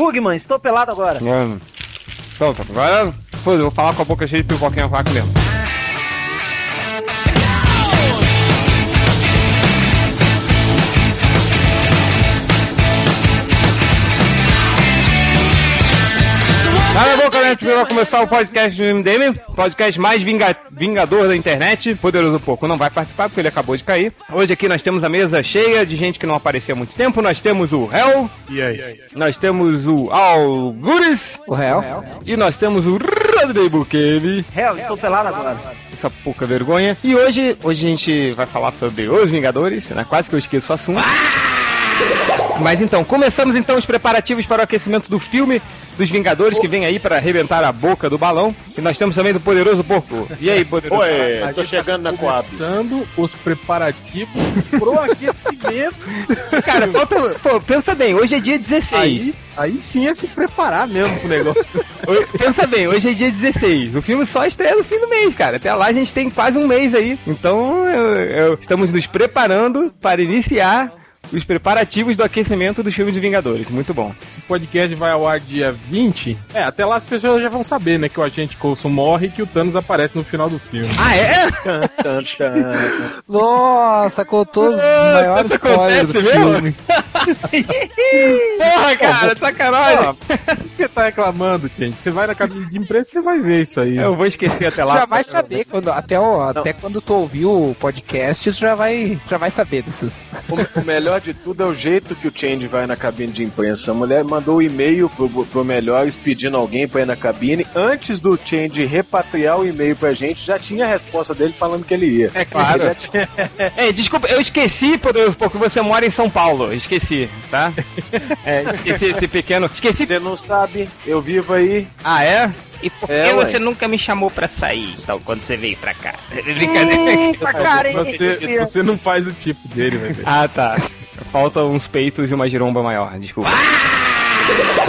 Pugman, estou pelado agora. Hum. Então, tá, agora, pô, eu vou falar com a boca cheia de pipoquinha vaca mesmo. Cala a boca, né? Vai começar o podcast do MDM, podcast mais vinga vingador da internet. Poderoso Porco não vai participar porque ele acabou de cair. Hoje aqui nós temos a mesa cheia de gente que não aparecia há muito tempo. Nós temos o Hell. E aí? Nós temos o Algures. O réu. E nós temos o Rodrigo Bukele. Hell, estou pelado agora. Essa pouca vergonha. E hoje, hoje a gente vai falar sobre os Vingadores, né? Quase que eu esqueço o assunto. Mas então, começamos então os preparativos para o aquecimento do filme dos Vingadores que vem aí para arrebentar a boca do balão. E nós temos também do Poderoso Porco. E aí, Poderoso Oi, tô chegando na Coab. Começando os preparativos pro aquecimento. Cara, falta- pô, pensa bem, hoje é dia 16. Aí, aí sim é se preparar mesmo pro negócio. Pensa bem, hoje é dia 16. O filme só estreia no fim do mês, cara. Até lá a gente tem quase um mês aí. Então, eu- eu- estamos nos preparando para iniciar os preparativos do aquecimento dos filmes de Vingadores. Muito bom. Esse podcast vai ao ar dia 20. É, até lá as pessoas já vão saber, né? Que o agente Coulson morre e que o Thanos aparece no final do filme. Ah, é? Nossa, contou os Ah, maiores spoilers do filme. Porra, cara, sacanagem. Você tá reclamando, gente? Você vai na cabine de imprensa e você vai ver isso aí. Eu vou esquecer até Tu lá. já vai saber quando até o, até quando tu ouvir o podcast, tu já vai já vai saber desses. O, o melhor de tudo é o jeito que o Change vai na cabine de imprensa. A mulher mandou um e-mail pro, pro Melhores pedindo alguém pra ir na cabine. Antes do Change repatriar o e-mail pra gente, já tinha a resposta dele falando que ele ia. É claro. Ele já tinha- Ei, desculpa, eu esqueci, Poderoso Porco, que você mora em São Paulo. Esqueci, tá? É, esqueci esse pequeno. Esqueci. Você não sabe, eu vivo aí. Ah, é? E por que É, ué. você nunca me chamou pra sair, então, quando você veio pra cá? Brincadeira. Hum, pra cara, hein? Você, você não faz o tipo dele, velho. Ah, tá. Faltam uns peitos e uma giromba maior, desculpa.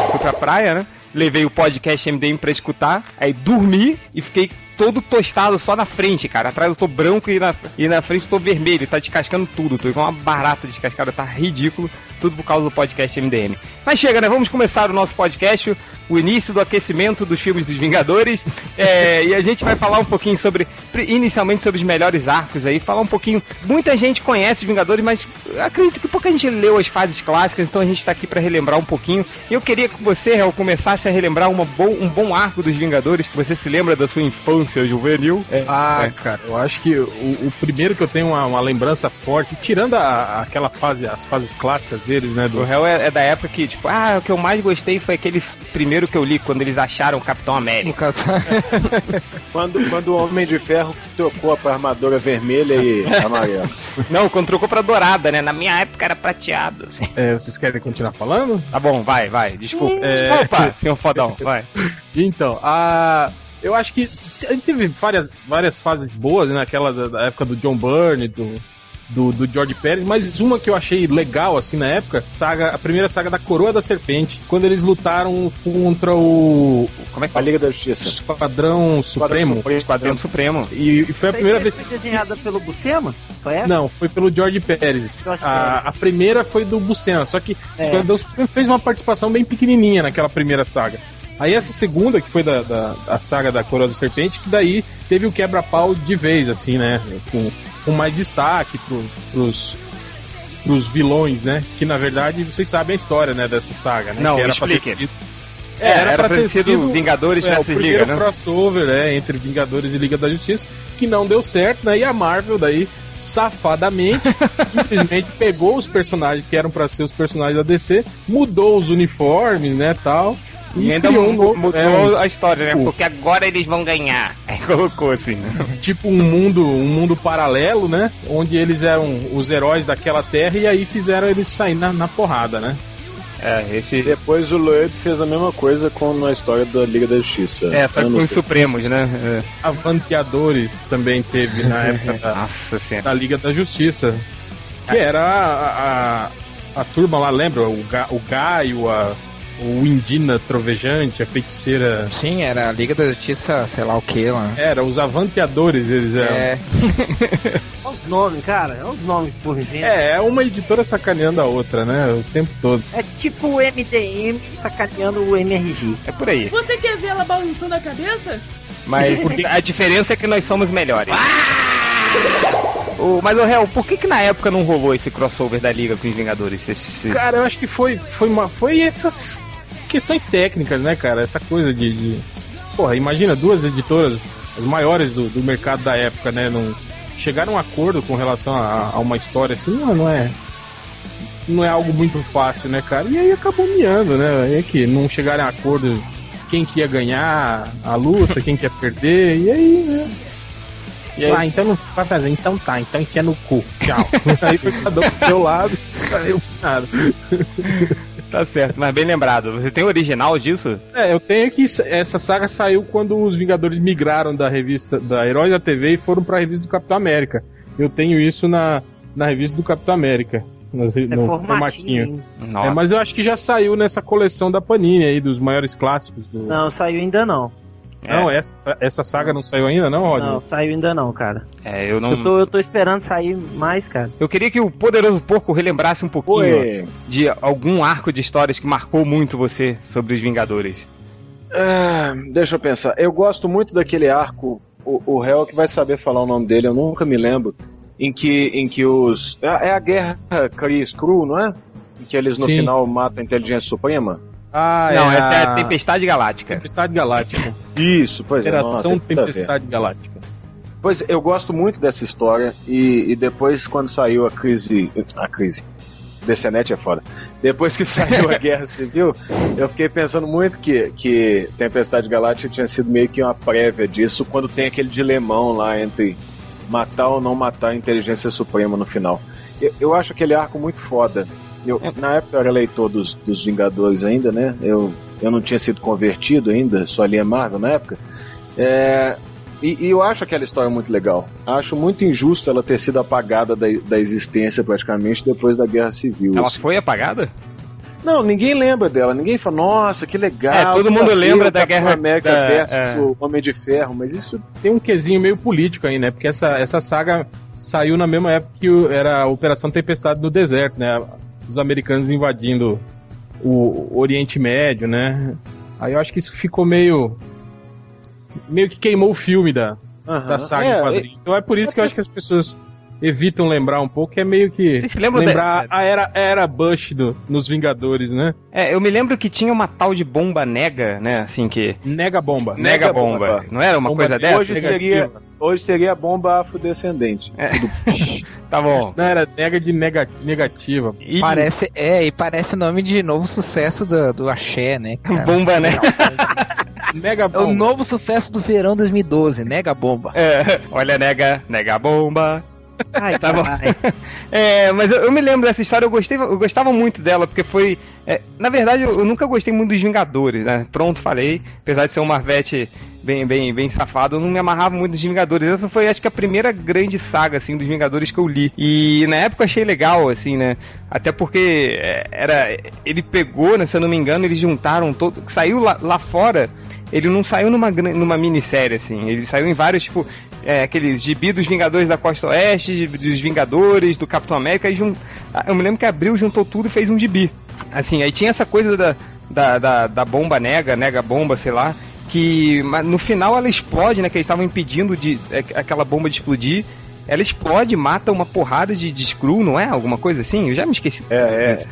Fui pra praia, né? Levei o podcast MDM pra escutar, aí dormi e fiquei todo tostado só na frente, cara. Atrás eu tô branco e na, e na frente eu tô vermelho, tá descascando tudo. Tô igual uma barata descascada, tá ridículo. Tudo por causa do podcast MDM. Mas chega, né? Vamos começar o nosso podcast, o início do aquecimento dos filmes dos Vingadores. É, e a gente vai falar um pouquinho sobre, inicialmente sobre os melhores arcos aí, falar um pouquinho. Muita gente conhece os Vingadores, mas acredito que pouca gente leu as fases clássicas, então a gente tá aqui pra relembrar um pouquinho. Eu queria que você, Real, começasse a relembrar uma bo um bom arco dos Vingadores, que você se lembra da sua infância juvenil. É, Ah, é. cara, eu acho que o, o primeiro que eu tenho uma, uma lembrança forte, tirando a, aquela fase, as fases clássicas deles, né? O Do, réu é, é da época que, tipo, ah, o que eu mais gostei foi aquele primeiro que eu li, quando eles acharam o Capitão No América. caso, Quando, quando o Homem de Ferro trocou pra armadura vermelha e amarela. Não, quando trocou pra dourada, né? Na minha época era prateado. assim. é, vocês querem continuar falando? Tá bom, vai, vai, desculpa. É. Desculpa, senhor fodão, vai. Então, a. Eu acho que a gente teve várias, várias fases boas, né? Aquela da, da época do John Byrne, do, do, do George Pérez, mas uma que eu achei legal, assim, na época, saga, a primeira saga da Coroa da Serpente, quando eles lutaram contra o Como é que A? Liga da Justiça. Esquadrão Supremo. Supremo. Esquadrão Supremo. E, e foi a primeira vez. Foi desenhada pelo Buscema? Foi essa? Não, foi pelo George Pérez. George A, a primeira foi do Buscema, só que É. o Esquadrão Supremo fez uma participação bem pequenininha naquela primeira saga. Aí essa segunda, que foi da, da, da saga da Coroa da Serpente, que daí teve o quebra-pau de vez, assim, né? Com, com mais destaque pro, pros, pros vilões, né? Que na verdade vocês sabem a história, né, dessa saga, né? Não, que era pra ter explique. sido- É, era, pra ter sido Vingadores é, o versus primeiro Liga, né? crossover é, entre Vingadores e Liga da Justiça, que não deu certo, né? E a Marvel daí safadamente simplesmente pegou os personagens que eram pra ser os personagens da DC, mudou os uniformes, né, tal. E ainda criou um mudou é, a história, né? o- Porque agora eles vão ganhar. Aí colocou assim, né? tipo um mundo, um mundo paralelo, né? Onde eles eram os heróis daquela terra e aí fizeram eles sair na, na porrada, né? É, esse. Depois o Loeb fez a mesma coisa com a história da Liga da Justiça. É, só que com os Supremos, né? É. Avanteadores também teve na época da, Nossa da Liga da Justiça. Que era a, a, a turma lá, lembra? O, Ga, o Gaio, a, o Indina Trovejante, a feiticeira. Sim, era a Liga da Justiça, sei lá o que lá. Era, os avanteadores eles eram. É, Olha os nomes, cara. Olha os nomes por exemplo. É, é uma editora sacaneando a outra, né? O tempo todo. É tipo o MDM sacaneando o MRG. É por aí. Você quer ver ela balançando a cabeça? Mas a diferença é que nós somos melhores. O, mas, o Real, por que que na época não rolou esse crossover da Liga com os Vingadores? Esse- esse- Cara, eu acho que foi, foi, uma, foi essas questões técnicas, né, cara? Essa coisa de. de... Porra, imagina duas editoras, as maiores do, do mercado da época, né? Não chegaram a um acordo com relação a, a uma história assim, não, não é. Não é algo muito fácil, né, cara? E aí acabou miando, né? É que não chegaram a acordo quem que ia ganhar a luta, quem que ia perder, e aí, né? E aí- Ah, então não vai fazer, então tá, então enfia no cu. Tchau. aí foi cada um pro seu lado, saiu nada. Tá certo, mas bem lembrado. Você tem o original disso? É, eu tenho que essa saga saiu quando os Vingadores migraram da revista da Heróis da TV e foram pra revista do Capitão América. Eu tenho isso na, na revista do Capitão América, nas- É no formatinho. formatinho. É, mas eu acho que já saiu nessa coleção da Panini aí, dos maiores clássicos. Do... Não, saiu ainda não. Essa, essa saga não saiu ainda, não, Rodney? Não, saiu ainda não, cara. É, eu não. Eu, tô, eu tô esperando sair mais, cara. Eu queria que o Poderoso Porco relembrasse um pouquinho Oi. de algum arco de histórias que marcou muito você sobre os Vingadores. Ah, deixa eu pensar. Eu gosto muito daquele arco, o, o réu que vai saber falar o nome dele, eu nunca me lembro. Em que, em que os. É é a guerra Kree Skrull, não é? Em que eles no Sim. final matam a inteligência suprema? Ah, não, é essa é a Tempestade Galáctica. Tempestade Galáctica. Isso, pois é. Operação a ver. Tempestade Galáctica. Pois eu gosto muito dessa história e, e depois quando saiu a crise, a crise, DCNet é foda. Depois que saiu a Guerra Civil, eu fiquei pensando muito que, que Tempestade Galáctica tinha sido meio que uma prévia disso quando tem aquele dilemão lá entre matar ou não matar a inteligência suprema no final. Eu, eu acho aquele arco muito foda. Eu, na época eu era leitor dos, dos Vingadores ainda, né? Eu, eu não tinha sido convertido ainda, só lia Marvel na época. É, e, e eu acho aquela história muito legal. Acho muito injusto ela ter sido apagada da, da existência praticamente depois da Guerra Civil. Ela assim. foi apagada? Não, ninguém lembra dela. Ninguém fala, nossa, que legal. É, todo mundo lembra da Guerra- América da- versus é. o Homem de Ferro, mas isso Tem um quesinho meio político aí, né? Porque essa, essa saga saiu na mesma época que era a Operação Tempestade no Deserto, né? Os americanos invadindo o Oriente Médio, né? Aí eu acho que isso ficou meio. meio que queimou o filme da, Aham. da saga É, em quadrinho. Então é por isso que eu acho que as pessoas evitam lembrar um pouco, que é meio que. Vocês se lembram lembrar da- a era, a era Bush do, nos Vingadores, né? É, eu me lembro que tinha uma tal de bomba nega, né? Assim que. Nega bomba. Nega, Nega bomba. bomba. Não era uma Bomba coisa negativa. dessa? Hoje seria, hoje seria a bomba afrodescendente. É. Tá bom. Não, era nega de nega, negativa. E parece, é, e parece o nome de novo sucesso do, do Axé, né, cara? bomba, né? Nega É o bomba. novo sucesso do verão 2012, Mega Bomba. É, olha, nega, nega bomba. Ai, Tá bom. É, mas eu, eu me lembro dessa história, eu, gostei, eu gostava muito dela, porque foi. é, na verdade, eu, eu nunca gostei muito dos Vingadores, né? Pronto, falei. Apesar de ser um Marvete bem, bem, bem safado, eu não me amarrava muito dos Vingadores. Essa foi, acho que, a primeira grande saga, assim, dos Vingadores que eu li. E na época eu achei legal, assim, né? Até porque é, era. Ele pegou, né? Se eu não me engano, eles juntaram todo. Saiu lá, lá fora. Ele não saiu numa, numa minissérie, assim. Ele saiu em vários, tipo, é, aqueles gibi dos Vingadores da Costa Oeste, dos Vingadores, do Capitão América. E jun... Eu me lembro que abriu, juntou tudo e fez um gibi. Assim, aí tinha essa coisa da, da, da, da bomba nega, nega bomba, sei lá. Que no final ela explode, né? Que eles estavam impedindo de, é, aquela bomba de explodir. Ela explode, mata uma porrada de, de Skrull, não é? Alguma coisa assim? Eu já me esqueci. É, é.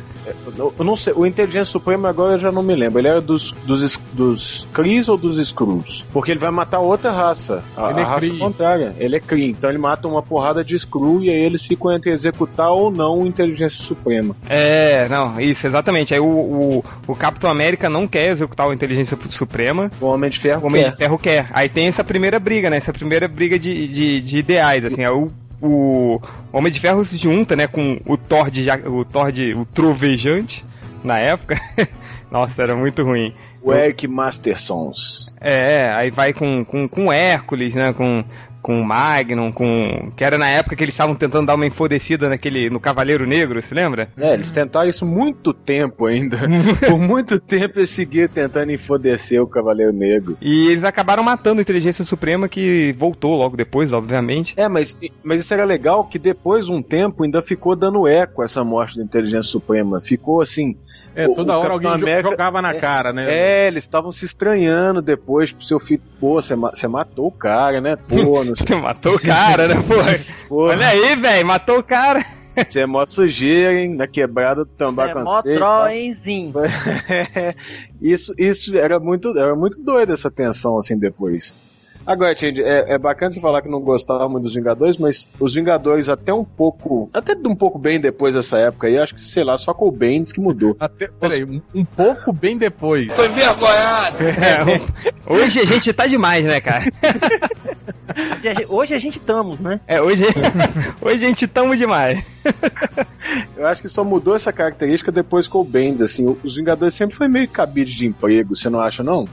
Eu não sei, o Inteligência Suprema agora eu já não me lembro. Ele era dos, dos, dos Krees ou dos Skrulls? Porque ele vai matar outra raça. A, Ele é a raça Kree. contrária. Ele é Kree. Então ele mata uma porrada de Skrull e aí eles ficam entre executar ou não o Inteligência Suprema. É, não, isso, exatamente. Aí o, o, o Capitão América não quer executar o Inteligência Suprema, O Homem de Ferro o Homem quer. de Ferro quer. Aí tem essa primeira briga, né? Essa primeira briga de, de, de ideais, assim. Aí o, o Homem de Ferro se junta, né, com o Thor de, o Thor de, o Trovejante, na época. Nossa, era muito ruim. O Eric Mastersons. É, aí vai com, com, com Hércules, né? Com, com o Magnum, com. Que era na época que eles estavam tentando dar uma enfodecida naquele. no Cavaleiro Negro, se lembra? É, eles tentaram isso muito tempo ainda. Por muito tempo eles seguiram tentando enfodecer o Cavaleiro Negro. E eles acabaram matando a Inteligência Suprema, que voltou logo depois, obviamente. É, mas, mas isso era legal que depois de um tempo ainda ficou dando eco essa morte da Inteligência Suprema. Ficou assim. É, O- toda o hora alguém América- jogava na cara, né? É, eles estavam se estranhando depois pro seu filho. Pô, você ma- você matou o cara, né? Pô, não sei. Você matou o cara, né, pô? Pô, Olha aí, velho, matou o cara. você é mó sujeira, hein? Na quebrada do É tambar com mó Zin? isso, isso era muito, era muito doido essa tensão assim depois. Agora, Change, é, é bacana você falar que não gostava muito dos Vingadores, mas os Vingadores até um pouco, até um pouco bem depois dessa época aí, acho que, sei lá, só com o Bendis que mudou. Até, peraí, um, um pouco bem depois. É, hoje a gente tá demais, né, cara? Hoje a gente- gente estamos, né? É, hoje, hoje a gente tamo demais. Eu acho que só mudou essa característica depois com o Bendis, assim, os Vingadores sempre foi meio cabide de emprego, você não acha, não? Os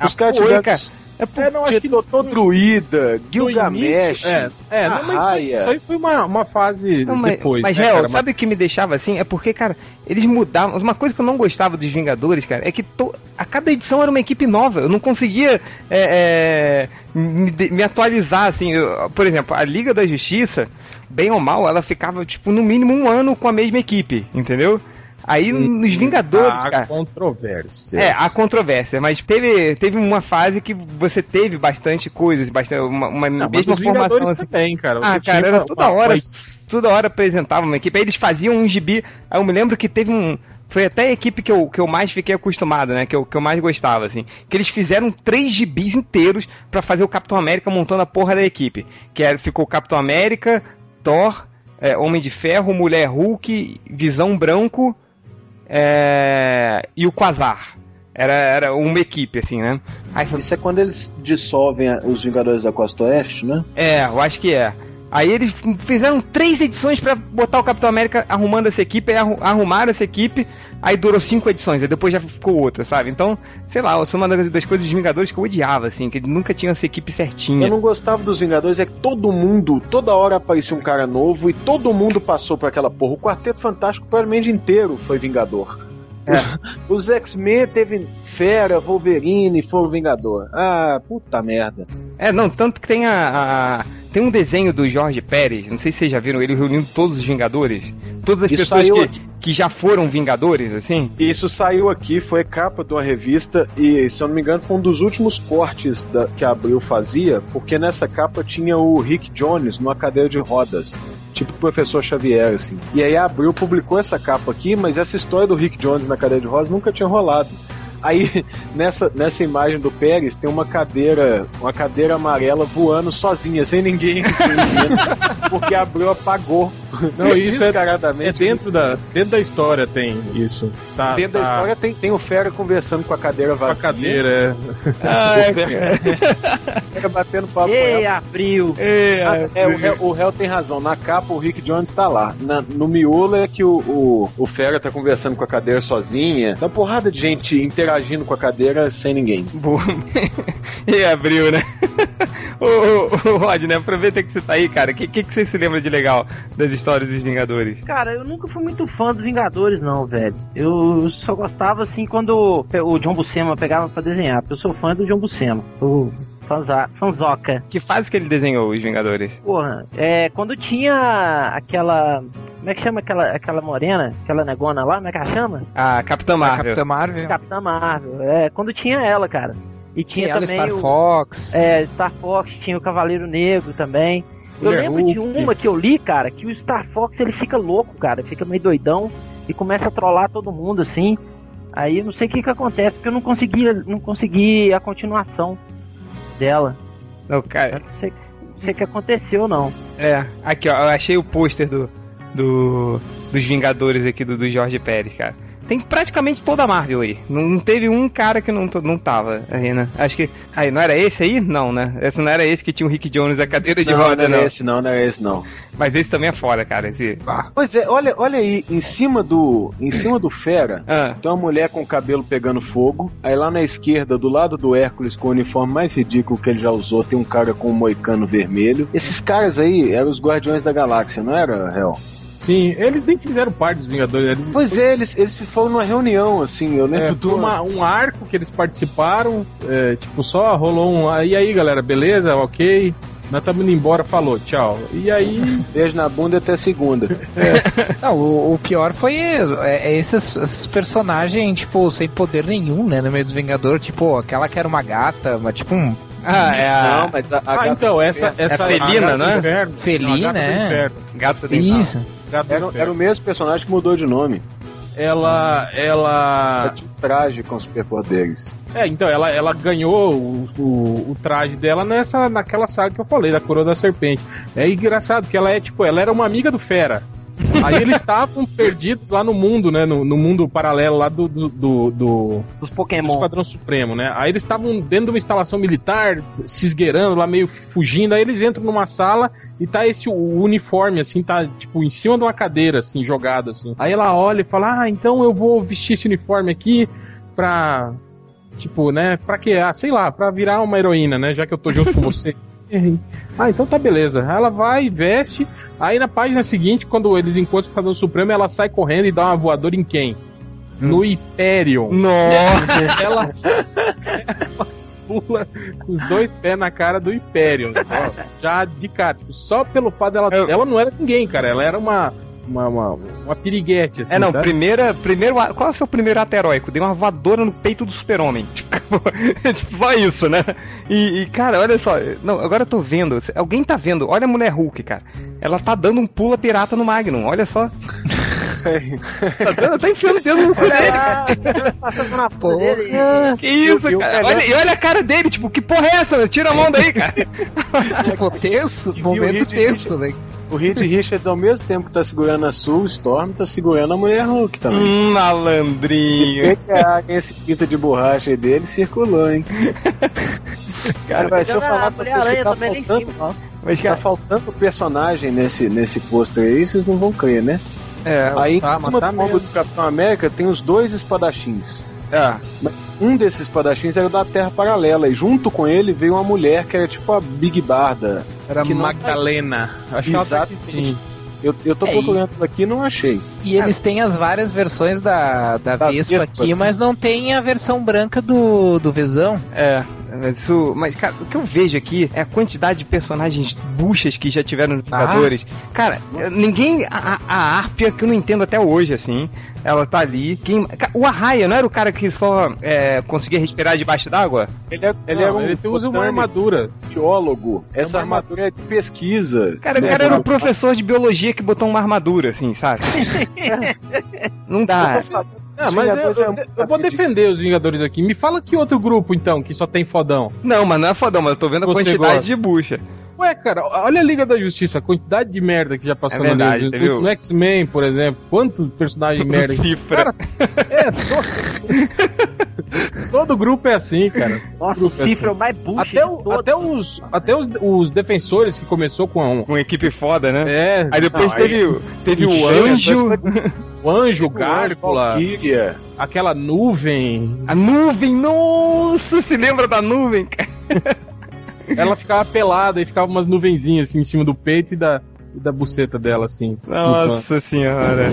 Ah, caras foi, tiveram... cara. É, É, não, acho que Doutor Druida, Gilgamesh, É, é não, mas isso, isso aí foi uma, uma fase Não, mas, depois. mas né, real, cara? sabe o que me deixava assim? É porque, cara, eles mudavam. Uma coisa que eu não gostava dos Vingadores, cara, é que to- a cada edição era uma equipe nova. Eu não conseguia é, é, me, me atualizar, assim. Eu- por exemplo, a Liga da Justiça, bem ou mal, ela ficava, tipo, no mínimo um ano com a mesma equipe, entendeu? Aí nos Vingadores, Há cara. controvérsia. É, há controvérsia, mas teve, teve uma fase que você teve bastante coisas, bastante, uma, uma Não, mas mesma Vingadores formação. Assim. também, cara. Ah, cara, era uma- toda hora, uma- toda hora apresentava uma equipe. Aí eles faziam um gibi. Aí eu me lembro que teve um. Foi até a equipe que eu, que eu mais fiquei acostumado, né? Que eu, que eu mais gostava, assim. Que eles fizeram três gibis inteiros pra fazer o Capitão América montando a porra da equipe. Que era, ficou Capitão América, Thor, é, Homem de Ferro, Mulher Hulk, Visão Branco é, e o Quasar. Era, era uma equipe, assim, né? Aí Isso é quando eles dissolvem os Vingadores da Costa Oeste, né? é, eu acho que é. Aí eles fizeram três edições pra botar o Capitão América arrumando essa equipe, aí arru- arrumaram essa equipe, aí durou cinco edições, aí depois já ficou outra, sabe? Então, sei lá, essa é uma das coisas dos Vingadores que eu odiava, assim, que nunca tinha essa equipe certinha. Eu não gostava dos Vingadores, é que todo mundo, toda hora aparecia um cara novo e todo mundo passou por aquela porra. O Quarteto Fantástico praticamente inteiro foi Vingador. Os X-Men teve Fera, Wolverine, foram Vingador. Ah, puta merda. É, não, tanto que tem a, a- Tem um desenho do Jorge Pérez, não sei se vocês já viram ele reunindo todos os Vingadores. Todas as Isso pessoas saiu que, que já foram Vingadores, assim. Isso saiu aqui, foi capa de uma revista e, se eu não me engano, foi um dos últimos cortes da- que a Abril fazia, porque nessa capa tinha o Rick Jones numa cadeira de rodas. Tipo o professor Xavier, assim. E aí a Abril publicou essa capa aqui, mas essa história do Rick Jones na cadeira de rodas nunca tinha rolado. Aí, nessa, nessa imagem do Pérez, tem uma cadeira, uma cadeira amarela voando sozinha, sem ninguém em cima, porque a Abril apagou. Não, isso é, é descaradamente. dentro da, dentro da história tem isso. Tá, Dentro da tá história tem, tem o Fera conversando com a cadeira com a vazia. cadeira. é. Ai, O Fera, Fera batendo papo Ei, ela. abril. Ah, é, o, Hel, o Hel tem razão. Na capa, o Rick Jones tá lá. Na- no miolo é que o, o, o Fera tá conversando com a cadeira sozinha. Tá uma porrada de gente interagindo com a cadeira sem ninguém. Boa. e abriu, né? ô, ô, ô, Rod, né? Aproveita que você tá aí, cara. O que, que, que você se lembra de legal das histórias dos Vingadores? Cara, eu nunca fui muito fã dos Vingadores, não, velho. Eu só gostava, assim, quando o John Buscema pegava pra desenhar. Porque eu sou fã do John Buscema. O fanza, fanzoca. Que fase que ele desenhou os Vingadores? Porra, é, quando tinha aquela... Como é que chama aquela, aquela morena? Aquela negona lá? Como é que ela chama? A Capitã A Marvel. Capitã Marvel. Capitã Marvel. É, quando tinha ela, cara. E tinha Tinha ela, também Star o... Fox. É, Star Fox, tinha o Cavaleiro Negro também. Eu Mulher lembro de uma que eu li, cara, que o Star Fox ele fica louco, cara, fica meio doidão e começa a trollar todo mundo assim. Aí não sei o que que acontece, porque eu não consegui, não consegui a continuação dela. Não, cara, não sei, não sei o que aconteceu não. é. Aqui, ó. Eu achei o pôster do, do, dos Vingadores aqui do, do Jorge Pérez, cara. Tem praticamente toda a Marvel aí. Não, teve um cara que não, não tava aí, né? Acho que. Aí, não era esse aí? Não, né? Esse não era esse que tinha o Rick Jones da cadeira de Não, roda, não não. era esse não, não era esse não. Mas esse também é foda, cara. Esse. Pois é, olha, olha aí, em cima do. Em cima do Fera, Ah, tem uma mulher com o cabelo pegando fogo. Aí lá na esquerda, do lado do Hércules, com o uniforme mais ridículo que ele já usou, tem um cara com um moicano vermelho. Esses caras aí eram os Guardiões da Galáxia, não era, Hel? Sim, eles nem fizeram parte dos Vingadores. Eles Pois é, eles, eles foram numa reunião, assim, eu lembro É, do foi uma- um arco que eles participaram, é, tipo, só rolou um. ah, E aí, galera, beleza? Ok. Nós estamos indo embora, falou, tchau. E aí, Beijo na bunda até segunda. Não, o, o pior foi é, é esses, esses personagens, tipo, sem poder nenhum, né, no meio dos Vingadores. Tipo, aquela que era uma gata, mas tipo um ah é a Não, mas a, a ah, gata então, essa. essa É felina, a gata do né? Inferno. Felina, a gata do é. Inferno. gata de Isso. Era, era o mesmo personagem que mudou de nome. Ela. Ela tinha um traje com superpoderes. É, então, ela, ela ganhou o, o, o traje dela nessa, naquela saga que eu falei, da Coroa da Serpente. É engraçado que ela é, tipo, ela era uma amiga do Fera. Aí eles estavam perdidos lá no mundo, né? No, no mundo paralelo lá do, do, do, do, Dos do Pokémon. Esquadrão Supremo, né? Aí eles estavam dentro de uma instalação militar, se esgueirando lá, meio fugindo. Aí eles entram numa sala e tá esse o uniforme, assim, tá tipo em cima de uma cadeira, assim, jogado, assim. Aí ela olha e fala: Ah, então eu vou vestir esse uniforme aqui pra. Tipo, né? Pra quê? Ah, sei lá, pra virar uma heroína, né? Já que eu tô junto com você. Ah, então tá beleza. Ela vai, veste. Aí na página seguinte, quando eles encontram o Esquadrão Supremo, ela sai correndo e dá uma voadora em quem? No Hyperion. Nossa! Ela, ela pula com os dois pés na cara do Hyperion. ó, Já de cara, tipo, só pelo fato dela. Eu- Ela não era ninguém, cara. Ela era uma. Uma, uma, uma piriguete, assim. É, não, sabe? primeira, primeiro, qual é o seu primeiro ato heróico? Dei uma voadora no peito do super-homem. Tipo, tipo, só isso, né? E, e, cara, olha só, não, agora eu tô vendo, alguém tá vendo, olha a mulher Hulk, cara. Ela tá dando um pula pirata no Magnum, olha só. tá, dando, tá enfiando o dedo no cu Olha dele. lá, passando na Porra. Que isso, cara? Olha, e olha a cara dele, tipo, que porra é essa? Tira a mão daí, cara. Tipo, tenso, momento tenso, né? O Reed Richards, ao mesmo tempo que tá segurando a Sue Storm, tá segurando a mulher Hulk também. Hum, malandrinho. O que que é a- esse fita de borracha aí dele circulou, hein? Cara, vai, se eu falar pra vocês que tá faltando, cima, ó. Mas, tá cara, faltando personagem nesse, nesse pôster aí, vocês não vão crer, né? É, Aí tá, em cima tá do ombro do Capitão América tem os dois espadachins. é. Um desses espadachins era da Terra Paralela, e junto com ele veio uma mulher que era tipo a Big Barda. Era que não- Magdalena. Acho que ela tá aqui Exatamente. sim. Eu, eu tô É, procurando aqui e não achei. E eles têm as várias versões da, da Da Vespa Vespa. aqui, mas não tem a versão branca do, do Visão. É, mas isso. Mas, cara, o que eu vejo aqui é a quantidade de personagens buchas que já tiveram nos Vingadores. Cara, ninguém. A, a Árpia, que eu não entendo até hoje, assim. Ela tá ali. Quem, o Arraia, não era o cara que só é, conseguia respirar debaixo d'água? Ele, é, ele Não, era um ele usa uma armadura. biólogo. Essa uma armadura é de pesquisa. Cara, o né? cara era um professor de biologia que botou uma armadura, assim, sabe? não dá. Ah, mas eu, eu- é eu vou defender os Vingadores aqui. Me fala que outro grupo, então, que só tem fodão. Não, mas não é fodão, mas eu tô vendo a Você quantidade gosta. de bucha. Ué, cara, olha a Liga da Justiça, a quantidade de merda que já passou É verdade, na Liga. No X-Men, por exemplo, quanto personagem merda. Cifra. Cara, é. todo grupo é assim, cara. Nossa, o Grupo é cifra é assim. o mais bucha Até, o- até, os, até os, os defensores que começou com a um. Com uma equipe foda, né? É, Aí depois Não, teve, o- teve o anjo, o anjo, o gárgula, Valkyria. aquela nuvem. a nuvem, nossa, se lembra da nuvem? cara? Ela ficava pelada e ficava umas nuvenzinhas assim em cima do peito e da, e da buceta dela, assim. Nossa senhora.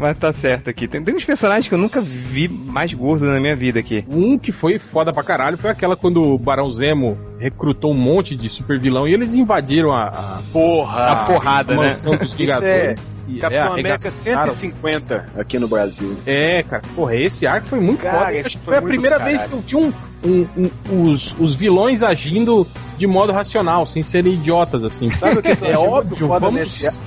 Mas tá certo aqui. Tem, tem uns personagens que eu nunca vi mais gordos na minha vida aqui. Um que foi foda pra caralho foi aquela quando o Barão Zemo recrutou um monte de super vilão e eles invadiram a, a Porra! A porrada, né? mansão dos Vingadores. E, Capitão é, América arregaçaram. 150 aqui no Brasil. É, cara, porra, esse arco foi muito Cara, foda. esse Acho que foi foi a primeira vez que eu vi um, um- um- os, os vilões agindo de modo racional, sem serem idiotas, assim. Sabe o que eu É achei óbvio, muito foda vamos- nesse arco?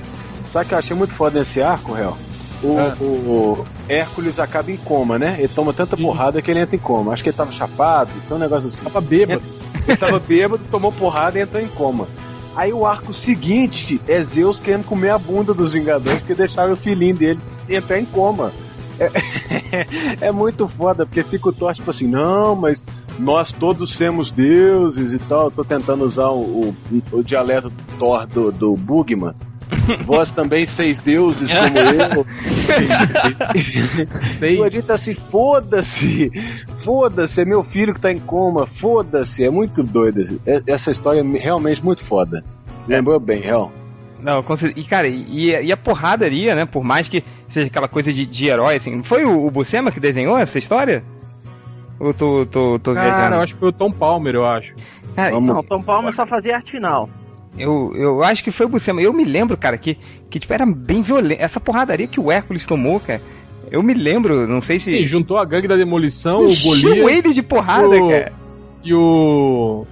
Sabe o que eu achei muito foda nesse arco, Réu? O, Ah. o- Hércules acaba em coma, né? Ele toma tanta porrada que ele entra em coma. Acho que ele tava chapado, então um negócio assim. Tava bêbado. Ele tava bêbado, tomou porrada e entrou em coma. Aí o arco seguinte é Zeus querendo comer a bunda dos Vingadores porque deixaram o filhinho dele entrar em coma. É muito foda, porque fica o Thor tipo assim, não, mas nós todos somos deuses e tal. Eu tô tentando usar o, o, o dialeto Thor do, do Bugman. Vós também seis deuses como eu. Seis. O Edith tá assim, foda-se, foda-se, é meu filho que tá em coma, foda-se, é muito doido. é- Essa história é realmente muito foda. Lembrou bem, real. Não, e cara, e, e a porradaria, né? Por mais que seja aquela coisa de, de herói, assim. Foi o, o Buscema que desenhou essa história? Ou tô, tô, tô Cara, viajando? eu acho que foi o Tom Palmer, eu acho. Cara, Vamos- Não, o Tom Palmer só fazia arte final. Eu, eu acho que foi o Buscema. Eu me lembro, cara, que, que tipo, era bem violento. Essa porradaria que o Hércules tomou, cara. Eu me lembro, não sei se. Sim, juntou a gangue da demolição, o Encheu Golias ele de porrada, o- cara. e o.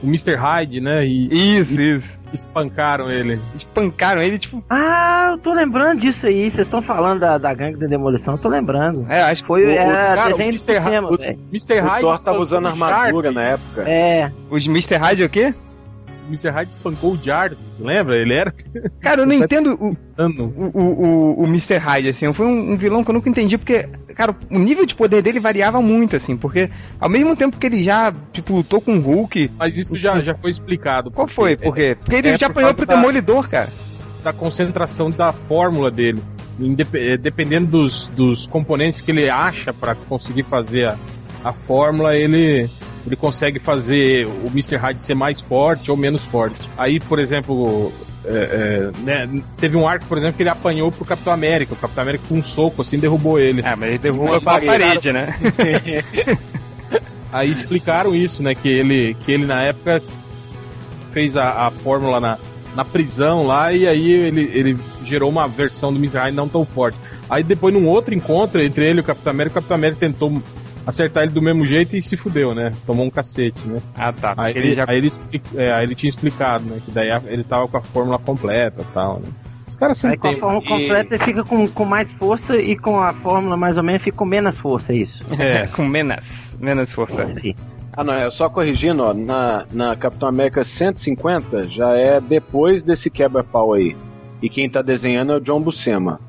O Mr. Hyde, né? E Isso, isso. espancaram ele. Espancaram ele, tipo. Ah, eu tô lembrando disso aí. Vocês estão falando da, da gangue da demolição, eu tô lembrando. É, acho que Foi O- o- era cara, o desenho de Mr. cinema, o-. Mr. O Hyde. Thor tava usando o armadura na época. É, os Mr. Hyde é o quê? O Mr. Hyde espancou o Jarvis, lembra? Ele era Cara, eu não entendo o, o, o, o Mr. Hyde, assim, foi um, um vilão que eu nunca entendi, porque, cara, o nível de poder dele variava muito, assim, porque ao mesmo tempo que ele já, tipo, lutou com o Hulk, Mas isso já, já foi explicado. qual foi? Por quê? Porque ele é já apanhou pro da- Demolidor, cara. Da concentração da fórmula dele. Eh, Dependendo dos, dos componentes que ele acha pra conseguir fazer a, a fórmula, ele, ele consegue fazer o Mr. Hyde ser mais forte ou menos forte. Aí, por exemplo, é, é, né, teve um arco, por exemplo, que ele apanhou pro Capitão América. O Capitão América com um soco assim derrubou ele. Ah, mas ele derruba Mas com a parede. parede, né? Aí explicaram isso, né? Que ele, que ele na época fez a, a fórmula na, na prisão lá e aí ele, ele gerou uma versão do Mr. Hyde não tão forte. Aí depois, num outro encontro entre ele e o Capitão América, o Capitão América tentou acertar ele do mesmo jeito e se fudeu, né? Tomou um cacete, né? Ah, tá. Aí ele ele, já... aí ele, é, aí ele tinha explicado, né? Que daí a- ele tava com a fórmula completa e tal, né? Os caras aí sempre com a forma completa ele fica com, com mais força e com a fórmula mais ou menos fica com menos força, é isso. É, com menos, menos força. Aí. Ah, não, é só corrigindo, ó, na, na Capitão América 150 já é depois desse quebra-pau aí. E quem tá desenhando é o John Buscema.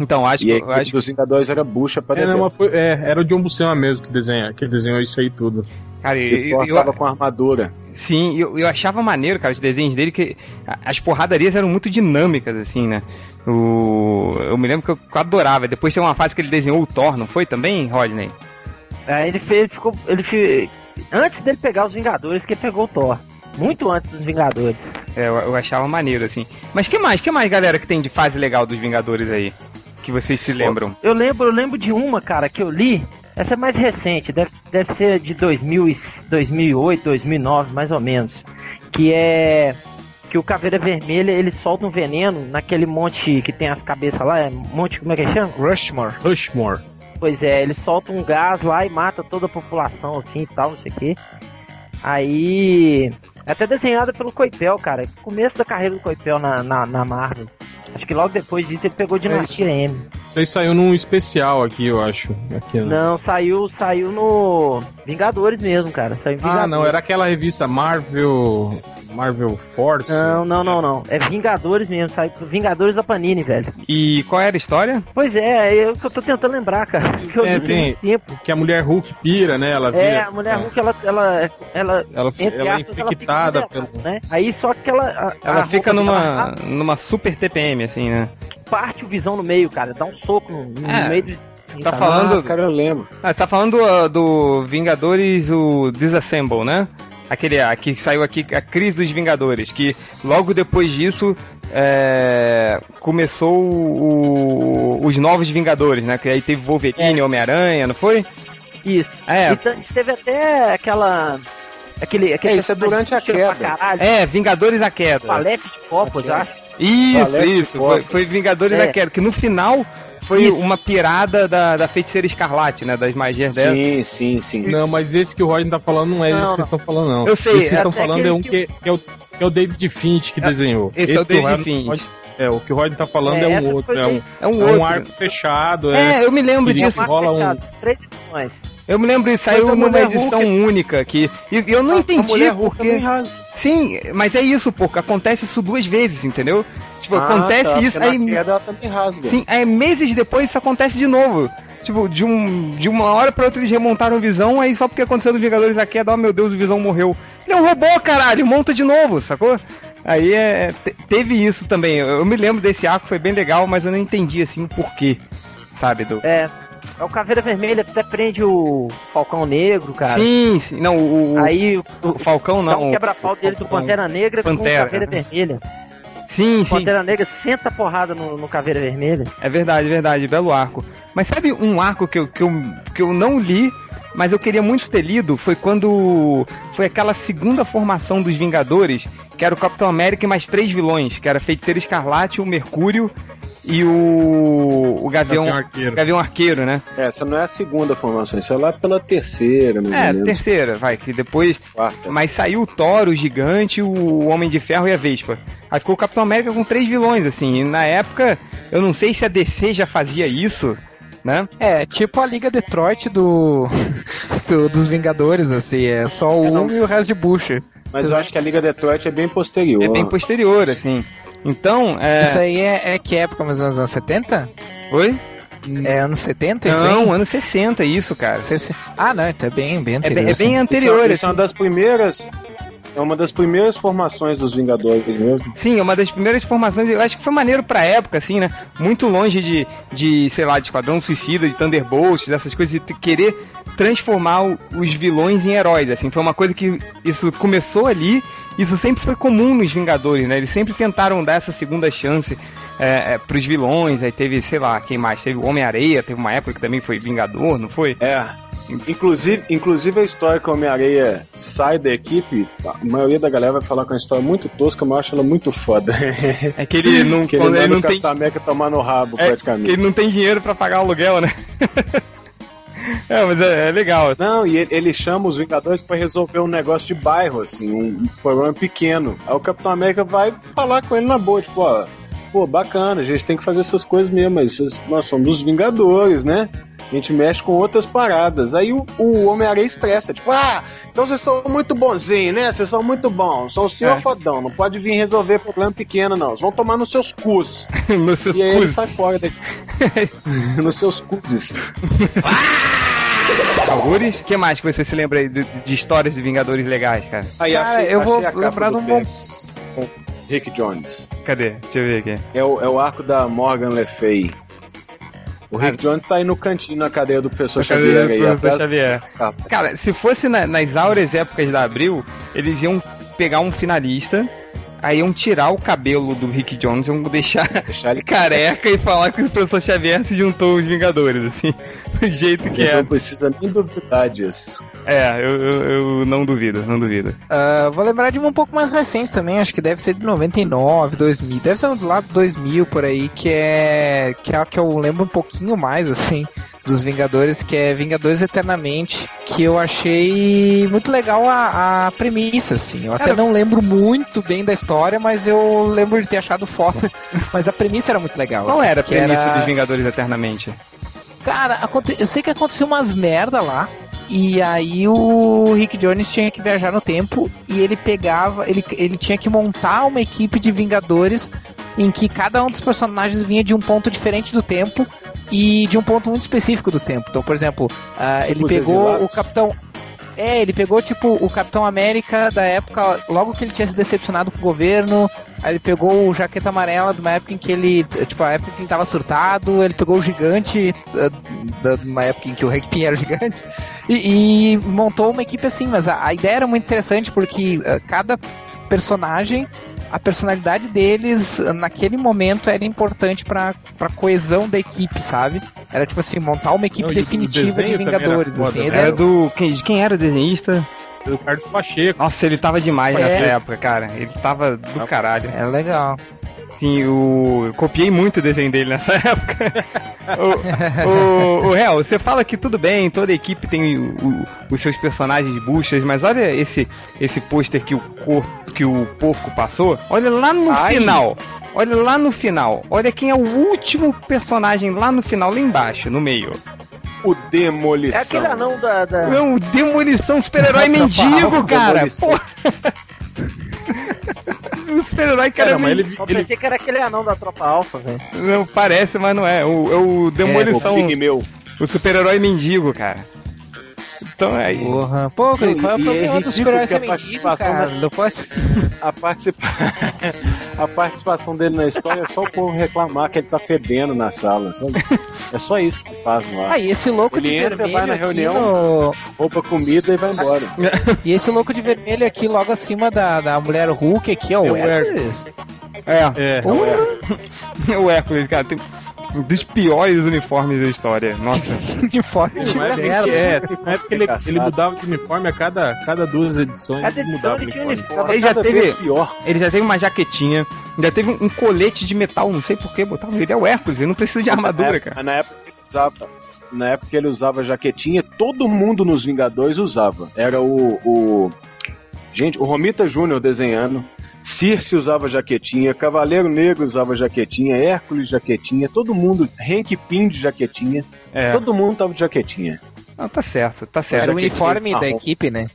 Então, acho E que... acho... dos Vingadores era bucha pra é, não, foi- é, era o John Buscema mesmo que, desenha, que desenhou isso aí tudo. Cara, E eu, eu, com armadura. Sim, eu, eu achava maneiro, cara, os desenhos dele, que as porradarias eram muito dinâmicas, assim, né? O, eu me lembro que eu, que eu adorava. Depois tem uma fase que ele desenhou o Thor, não foi também, Rodney? Aí ele fez, ele ficou, ele fe- antes dele pegar os Vingadores, que ele pegou o Thor. Muito antes dos Vingadores. É, eu, eu achava maneiro, assim. Mas que mais, que mais, galera, que tem de fase legal dos Vingadores aí? Que vocês se lembram? Eu lembro, eu lembro de uma, cara, que eu li. Essa é mais recente, deve, deve ser de 2000 e, 2008, 2009, mais ou menos. Que é que o Caveira Vermelha ele solta um veneno naquele monte que tem as cabeças lá, é monte, como é que chama? Rushmore. Rushmore. Pois é, ele solta um gás lá e mata toda a população, assim e tal, não sei o quê. Aí. É até desenhada pelo Coipel, cara. Começo da carreira do Coipel na, na, na Marvel. Acho que logo depois disso ele pegou Dinastia M. Isso aí saiu num especial aqui, eu acho. Aqui, né? Não, saiu, saiu no Vingadores mesmo, cara. Saiu Vingadores. Ah, não, era aquela revista Marvel. Marvel Force. Não, não, não, não. É Vingadores mesmo, saiu pro Vingadores da Panini, velho. E qual era a história? Pois é, é o que eu tô tentando lembrar, cara. Que eu É, tem tempo. Que a mulher Hulk pira, né? Ela vira, É, a mulher Hulk, ela, ela, ela, Ela, ela é aspas, ela fica infectada pelo. vulnerável, né? Aí só que ela. a- Ela a fica numa, numa super TPM, assim, né? parte o visão no meio, cara. Dá um soco no, no É, meio do. assim, tá falando- Ah, cara, eu lembro. Ah, você tá falando uh, do Vingadores, o Disassemble, né? Aquele ah, que saiu aqui, a crise dos Vingadores, que logo depois disso é, começou o- os novos Vingadores, né? Que aí teve Wolverine, Homem-Aranha, não foi? Isso. É. E t- teve até aquela. Aquele, aquele É, isso é durante a queda. pra Caralho, É, Vingadores a Queda. Palete de copos, acho. Isso, Palete de isso. Foi, foi Vingadores É. a Queda, que no final foi Isso. uma pirada da, da feiticeira escarlate, né? Das magias dela. Sim, sim, sim. Não, mas esse que o Rodney tá falando não é Não, esse que vocês estão falando, não. Eu sei, Esse que vocês é estão até falando é um que, que é, o, que é o David Finch que desenhou. Esse, é o que o David Finch. É, o que o Rodney tá falando É, é, um outro. foi É um, É um é um outro. arco fechado. É, É, eu me lembro disso. rola um- fechado, Três edições. Eu me lembro, isso saiu a numa edição Hulk- única que. E eu não A- a entendi Hulk porque. Sim, mas é isso, pô. Acontece isso duas vezes, entendeu? Tipo, Ah, acontece tá, isso, porque aí. Na queda ela também rasga. Sim, aí meses depois isso acontece de novo. Tipo, de, um, de uma hora pra outra eles remontaram o Visão, aí só porque aconteceu no Vingadores a queda, oh meu Deus, o Visão morreu. Ele é um robô, caralho, monta de novo, sacou? Aí é, te- teve isso também. Eu, eu me lembro desse arco, foi bem legal, mas eu não entendi assim o porquê, sabe? Do... É. É o Caveira Vermelha, até prende o Falcão Negro, cara. Sim, sim. Não, o, Aí o, o Falcão dá não. um quebra-pau dele do. Pantera Negra Pantera. com o Caveira Vermelha. Sim, O sim. Pantera Negra senta a porrada no, no Caveira Vermelha. É verdade, verdade, belo arco. Mas sabe um arco que eu, que eu, que eu não li, mas eu queria muito ter lido? Foi quando. Foi aquela segunda formação dos Vingadores, que era o Capitão América e mais três vilões, que era Feiticeiro Escarlate, o Mercúrio e o. O Gavião, Gavião Arqueiro. Gavião Arqueiro, né? Essa não é a segunda formação, isso é lá pela terceira, mais É, terceira, vai, que depois. Quarta. Mas saiu o Thor, o Gigante, o Homem de Ferro e a Vespa. Aí ficou o Capitão América com três vilões, assim. E na época, eu não sei se a DC já fazia isso, né? É, tipo a Liga Detroit do, do- dos Vingadores, assim, é só o É, não. um e o resto de bucha. Mas eu acho que a Liga Detroit é bem posterior. É bem posterior, assim. Então, é. Isso aí é, é que época, mais ou menos anos 70? Oi? É anos 70 isso aí? Não, anos 60, isso, cara. Ah, não, então é bem, bem É anterior. bem, é assim. bem Isso, anterior, é- isso é uma assim. das primeiras. É uma das primeiras formações dos Vingadores mesmo. Sim, é uma das primeiras formações. Eu acho que foi maneiro pra época, assim, né? Muito longe de, de sei lá, de Esquadrão Suicida, de Thunderbolts, dessas coisas, de querer transformar os vilões em heróis, assim. Foi uma coisa que isso começou ali. Isso sempre foi comum nos Vingadores, né? Eles sempre tentaram dar essa segunda chance é, é, pros vilões. Aí teve, sei lá, quem mais? Teve o Homem-Areia, teve uma época que também foi Vingador, não foi? É. Inclusive, inclusive a história que o Homem-Areia sai da equipe, a maioria da galera vai falar que é uma história muito tosca, mas eu acho ela muito foda. É que ele não, que ele quando ele não tem América tomar no rabo, É, praticamente. que ele não tem dinheiro pra pagar o aluguel, né? é, mas é, é legal. Não, e ele, ele chama os Vingadores pra resolver um negócio de bairro, assim, um, um problema pequeno. Aí o Capitão América vai falar com ele na boa, tipo, ó, pô, bacana, a gente tem que fazer essas coisas mesmo, mas nós somos os Vingadores, né? A gente mexe com outras paradas. Aí o, o Homem-Aranha estressa, tipo, ah, então vocês são muito bonzinhos, né? Vocês são muito bons, são o senhor É. fodão, não pode vir resolver problema pequeno, não. Vocês vão tomar nos seus cus. Nos seus e aí ele cus. sai fora daqui. nos seus cuses. Algures? O que mais que você se lembra aí de, de histórias de Vingadores legais, cara? Aí Cara, achei, eu vou achei a capa lembrar do de um bom- Rick Jones. Cadê? Deixa eu ver aqui. É o, é o arco da Morgan Le Fay. O Rick Jones tá aí no cantinho na cadeira do professor Xavier o aí. professor Xavier? Cara, se fosse na- nas áureas épocas da Abril, eles iam pegar um finalista, aí iam tirar o cabelo do Rick Jones, iam deixar Deixar ele careca e falar que o professor Xavier se juntou aos Vingadores, assim. Do jeito que Não é. precisa nem duvidar disso. É, eu, eu, eu não duvido, não duvido. Ah, vou lembrar de uma um pouco mais recente também, acho que deve ser de 99, 2000, deve ser do lado 2000 por aí, que é que é a que eu lembro um pouquinho mais assim dos Vingadores, que é Vingadores Eternamente, que eu achei muito legal a, a premissa assim. Eu até não lembro muito bem da história, mas eu lembro de ter achado foda, mas a premissa era muito legal. Qual assim, era a premissa era- dos Vingadores Eternamente? Cara, aconte- eu sei que aconteceu umas merda lá. E aí o Rick Jones tinha que viajar no tempo e ele pegava, ele, ele tinha que montar uma equipe de Vingadores em que cada um dos personagens vinha de um ponto diferente do tempo e de um ponto muito específico do tempo. Então, por exemplo, ah, ele pegou exilados? o Capitão. É, ele pegou tipo o Capitão América da época, logo que ele tinha se decepcionado com o governo. Aí ele pegou o Jaqueta Amarela de uma época em que ele, tipo, a época em que ele tava surtado. Ele pegou o Gigante, eh, de uma época em que o Hank era o Gigante. E, e montou uma equipe assim, mas a, a ideia era muito interessante porque eh, cada personagem, a personalidade deles naquele momento era importante pra, pra coesão da equipe, sabe? Era tipo assim, montar uma equipe Não, definitiva de era Vingadores. foda, assim, né? Era era- do. Quem, de quem era o desenhista? O Carlos Pacheco. Nossa, ele tava demais É. nessa época, cara. Ele tava do caralho. Era legal. Sim, o... eu copiei muito o desenho dele nessa época. o, o, o Real, você fala que tudo bem, toda equipe tem o- o- os seus personagens buchas, mas olha esse esse pôster que o cor, que o porco passou. Olha lá no Ai. final. Olha lá no final. Olha quem é o último personagem lá no final, lá embaixo, no meio. o Demolição. É aquele anão da. da... Não, demolição, super-herói mendigo, cara. Demolição. Porra. O super-herói que Cara, era men- ele, Eu ele pensei que era aquele anão da tropa alfa, velho. Não, parece, mas não é. O, é o demolição, O Pigmeu. o super-herói mendigo, cara. Então é aí. Porra. Pô, qual é o é problema do ridículo super-herói que ser a mendigo, participação cara? da- Não pode... A, participa... a participação dele na história é só o povo reclamar que ele tá fedendo na sala, sabe? É só isso que faz lá. Ah, e esse louco Ele de entra, vermelho vai na reunião. no... Rouba comida e vai embora. E esse louco de vermelho aqui logo acima da, da mulher Hulk aqui, ó, É o o Hércules. É, é, o Hércules, cara, tem dos piores uniformes da história. Nossa. uniforme de época merda. é, tem uma época que ele, ele mudava de uniforme a cada, cada duas edições. Cada ele edição mudava ele tinha uniforme. Ele já teve- pior. Ele já teve uma jaquetinha, já teve um colete de metal, não sei por que botaram. Ele é o Hércules, ele não precisa de armadura, na, cara. Na época que ele usava. Na época ele usava jaquetinha, todo mundo nos Vingadores usava. Era o. o... Gente, o Romita Júnior desenhando. Circe usava jaquetinha, Cavaleiro Negro usava jaquetinha, Hércules jaquetinha, todo mundo, Hank Pym de jaquetinha, É. todo mundo tava de jaquetinha. Não, tá certo, tá Era certo. o uniforme da equipe, né?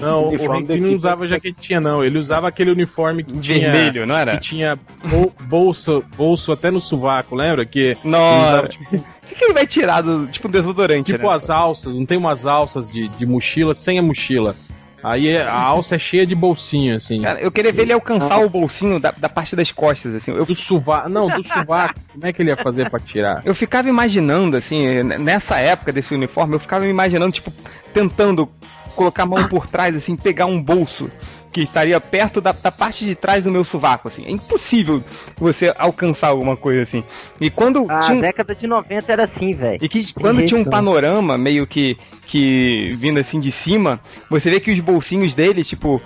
Não, o Uniforme Hank não usava jaquetinha, não. Ele usava aquele uniforme que tinha, Vermelho, não que era? tinha bol- bolso, bolso até no sovaco, lembra? Que usava, tipo, O que, que ele vai tirar do. Tipo, desodorante, tipo né? as alças, não tem umas alças de, de mochila sem a mochila. Aí é- a alça é cheia de bolsinho, assim. Cara, eu queria ver ele alcançar o bolsinho da, da parte das costas, assim. Eu, Do sovaco. Não, do sovaco. Como é que ele ia fazer pra tirar? eu ficava imaginando, assim, nessa época desse uniforme, eu ficava me imaginando, tipo, tentando colocar a mão por trás, assim, pegar um bolso que estaria perto da, da parte de trás do meu sovaco, assim. É impossível você alcançar alguma coisa assim. E quando A tinha um- década de 90 era assim, velho. E que quando jeito, tinha um panorama meio que, que vindo assim de cima, você vê que os bolsinhos dele, tipo,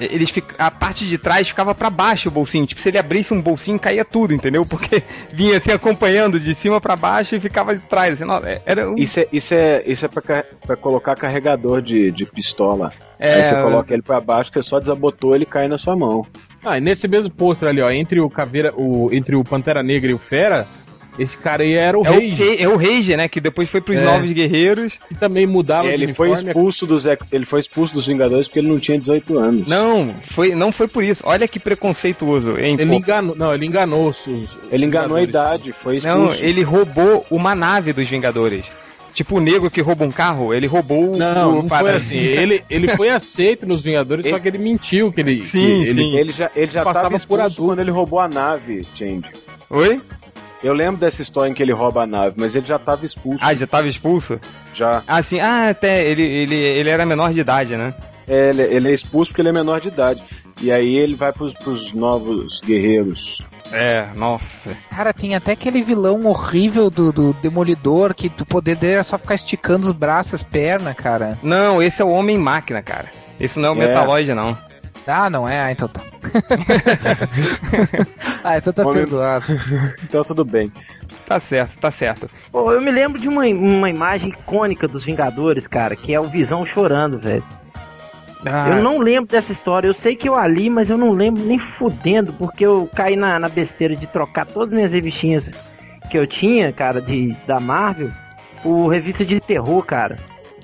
eles fic- a parte de trás ficava pra baixo o bolsinho. Tipo, se ele abrisse um bolsinho, caía tudo, entendeu? Porque vinha assim acompanhando de cima pra baixo e ficava de trás. Assim, não, é- era um, Isso é, isso é, isso é pra colocar carregador de, de pistola. é, Aí você coloca ele pra baixo, você só desabotou, ele cai na sua mão. Ah, e nesse mesmo pôster ali, ó, entre o Caveira, o, entre o Pantera Negra e o Fera, esse cara aí era o é, o, Rage, Ke- é o Rage, né? Que depois foi pros É. Novos Guerreiros. que também mudava de ele foi expulso dos ele foi expulso dos Vingadores porque ele não tinha 18 anos. Não, foi, não foi por isso. Olha que preconceituoso, hein? Ele pô. enganou, não, ele enganou os, os- Ele enganou a Vingadores. idade, foi Não, expulso. ele roubou uma nave dos Vingadores. Tipo o negro que rouba um carro, ele roubou o- Não, o não foi assim. Ele, ele foi aceito nos Vingadores, só que ele mentiu que ele. Sim, que ele, sim. Ele já, ele já Passava tava por adulto. quando ele roubou a nave, Change. Oi? Eu lembro dessa história em que ele rouba a nave, mas ele já tava expulso. Ah, já tava expulso? Já. Ah, sim. Ah, até ele, ele, ele era menor de idade, né? É, ele, ele é expulso porque ele é menor de idade. E aí ele vai pros, pros novos guerreiros. É, nossa. Cara, tem até aquele vilão horrível do, do Demolidor que o poder dele é só ficar esticando os braços, as pernas, cara. Não, esse é o Homem-Máquina, cara. Esse não é o É. Metaloid, não. Ah, não é? Ah, então tá. ah, então tá perdoado. Então tudo bem. Tá certo, tá certo. Pô, eu me lembro de uma, uma imagem icônica dos Vingadores, cara, que é o Visão chorando, velho. Ah, Eu não lembro dessa história. Eu sei que eu ali, mas eu não lembro nem fudendo, porque eu caí na, na besteira de trocar todas as minhas revistinhas que eu tinha, cara, de, da Marvel, por revista de terror, cara.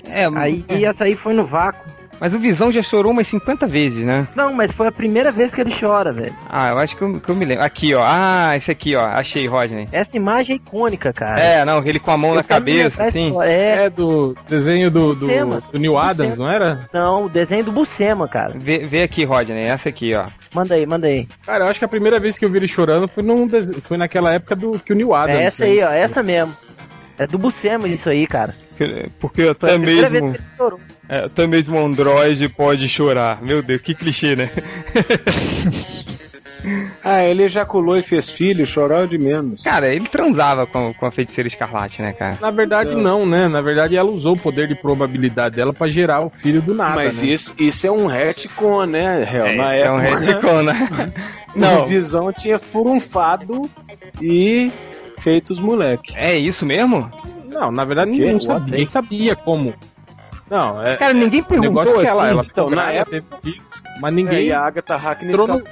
É, Aí essa aí foi no vácuo. Mas o Visão já chorou umas 50 vezes, né? Não, mas foi a primeira vez que ele chora, velho. Ah, eu acho que eu, que eu me lembro. Aqui, ó. Ah, esse aqui, ó. Achei, Rodney. Essa imagem é icônica, cara. É, não, ele com a mão Eu na cabeça, assim. É, É do desenho do, do, do New Adams, Buscema. não era? não, o desenho do Bucema, cara. Vê, vê aqui, Rodney. Essa aqui, ó. Manda aí, manda aí. Cara, eu acho que a primeira vez que eu vi ele chorando foi, num foi naquela época do que o New Adams. É essa né? aí, ó, essa mesmo. É do Bucema isso aí, cara. Porque Foi até a mesmo, que ele chorou. é, até mesmo um Android pode chorar. Meu Deus, que clichê, né? Ah, ele ejaculou e fez filho, chorou de menos. Cara, ele transava com, com a feiticeira escarlate, né, cara? Na verdade, não, né? Na verdade, ela usou o poder de probabilidade dela pra gerar o filho do nada. Mas né? isso, isso é um retcon, né, Hel? Na Isso é um época, retcon, né? Não. Não, o Visão tinha furunfado e feito os moleque. é isso mesmo? Não, na verdade, What? sabia, ninguém sabia como. Não, é. Cara, ninguém o negócio perguntou é que ela, assim. ela então, na época- teve filho. Mas É, ninguém e a Agatha Harkness entrou no-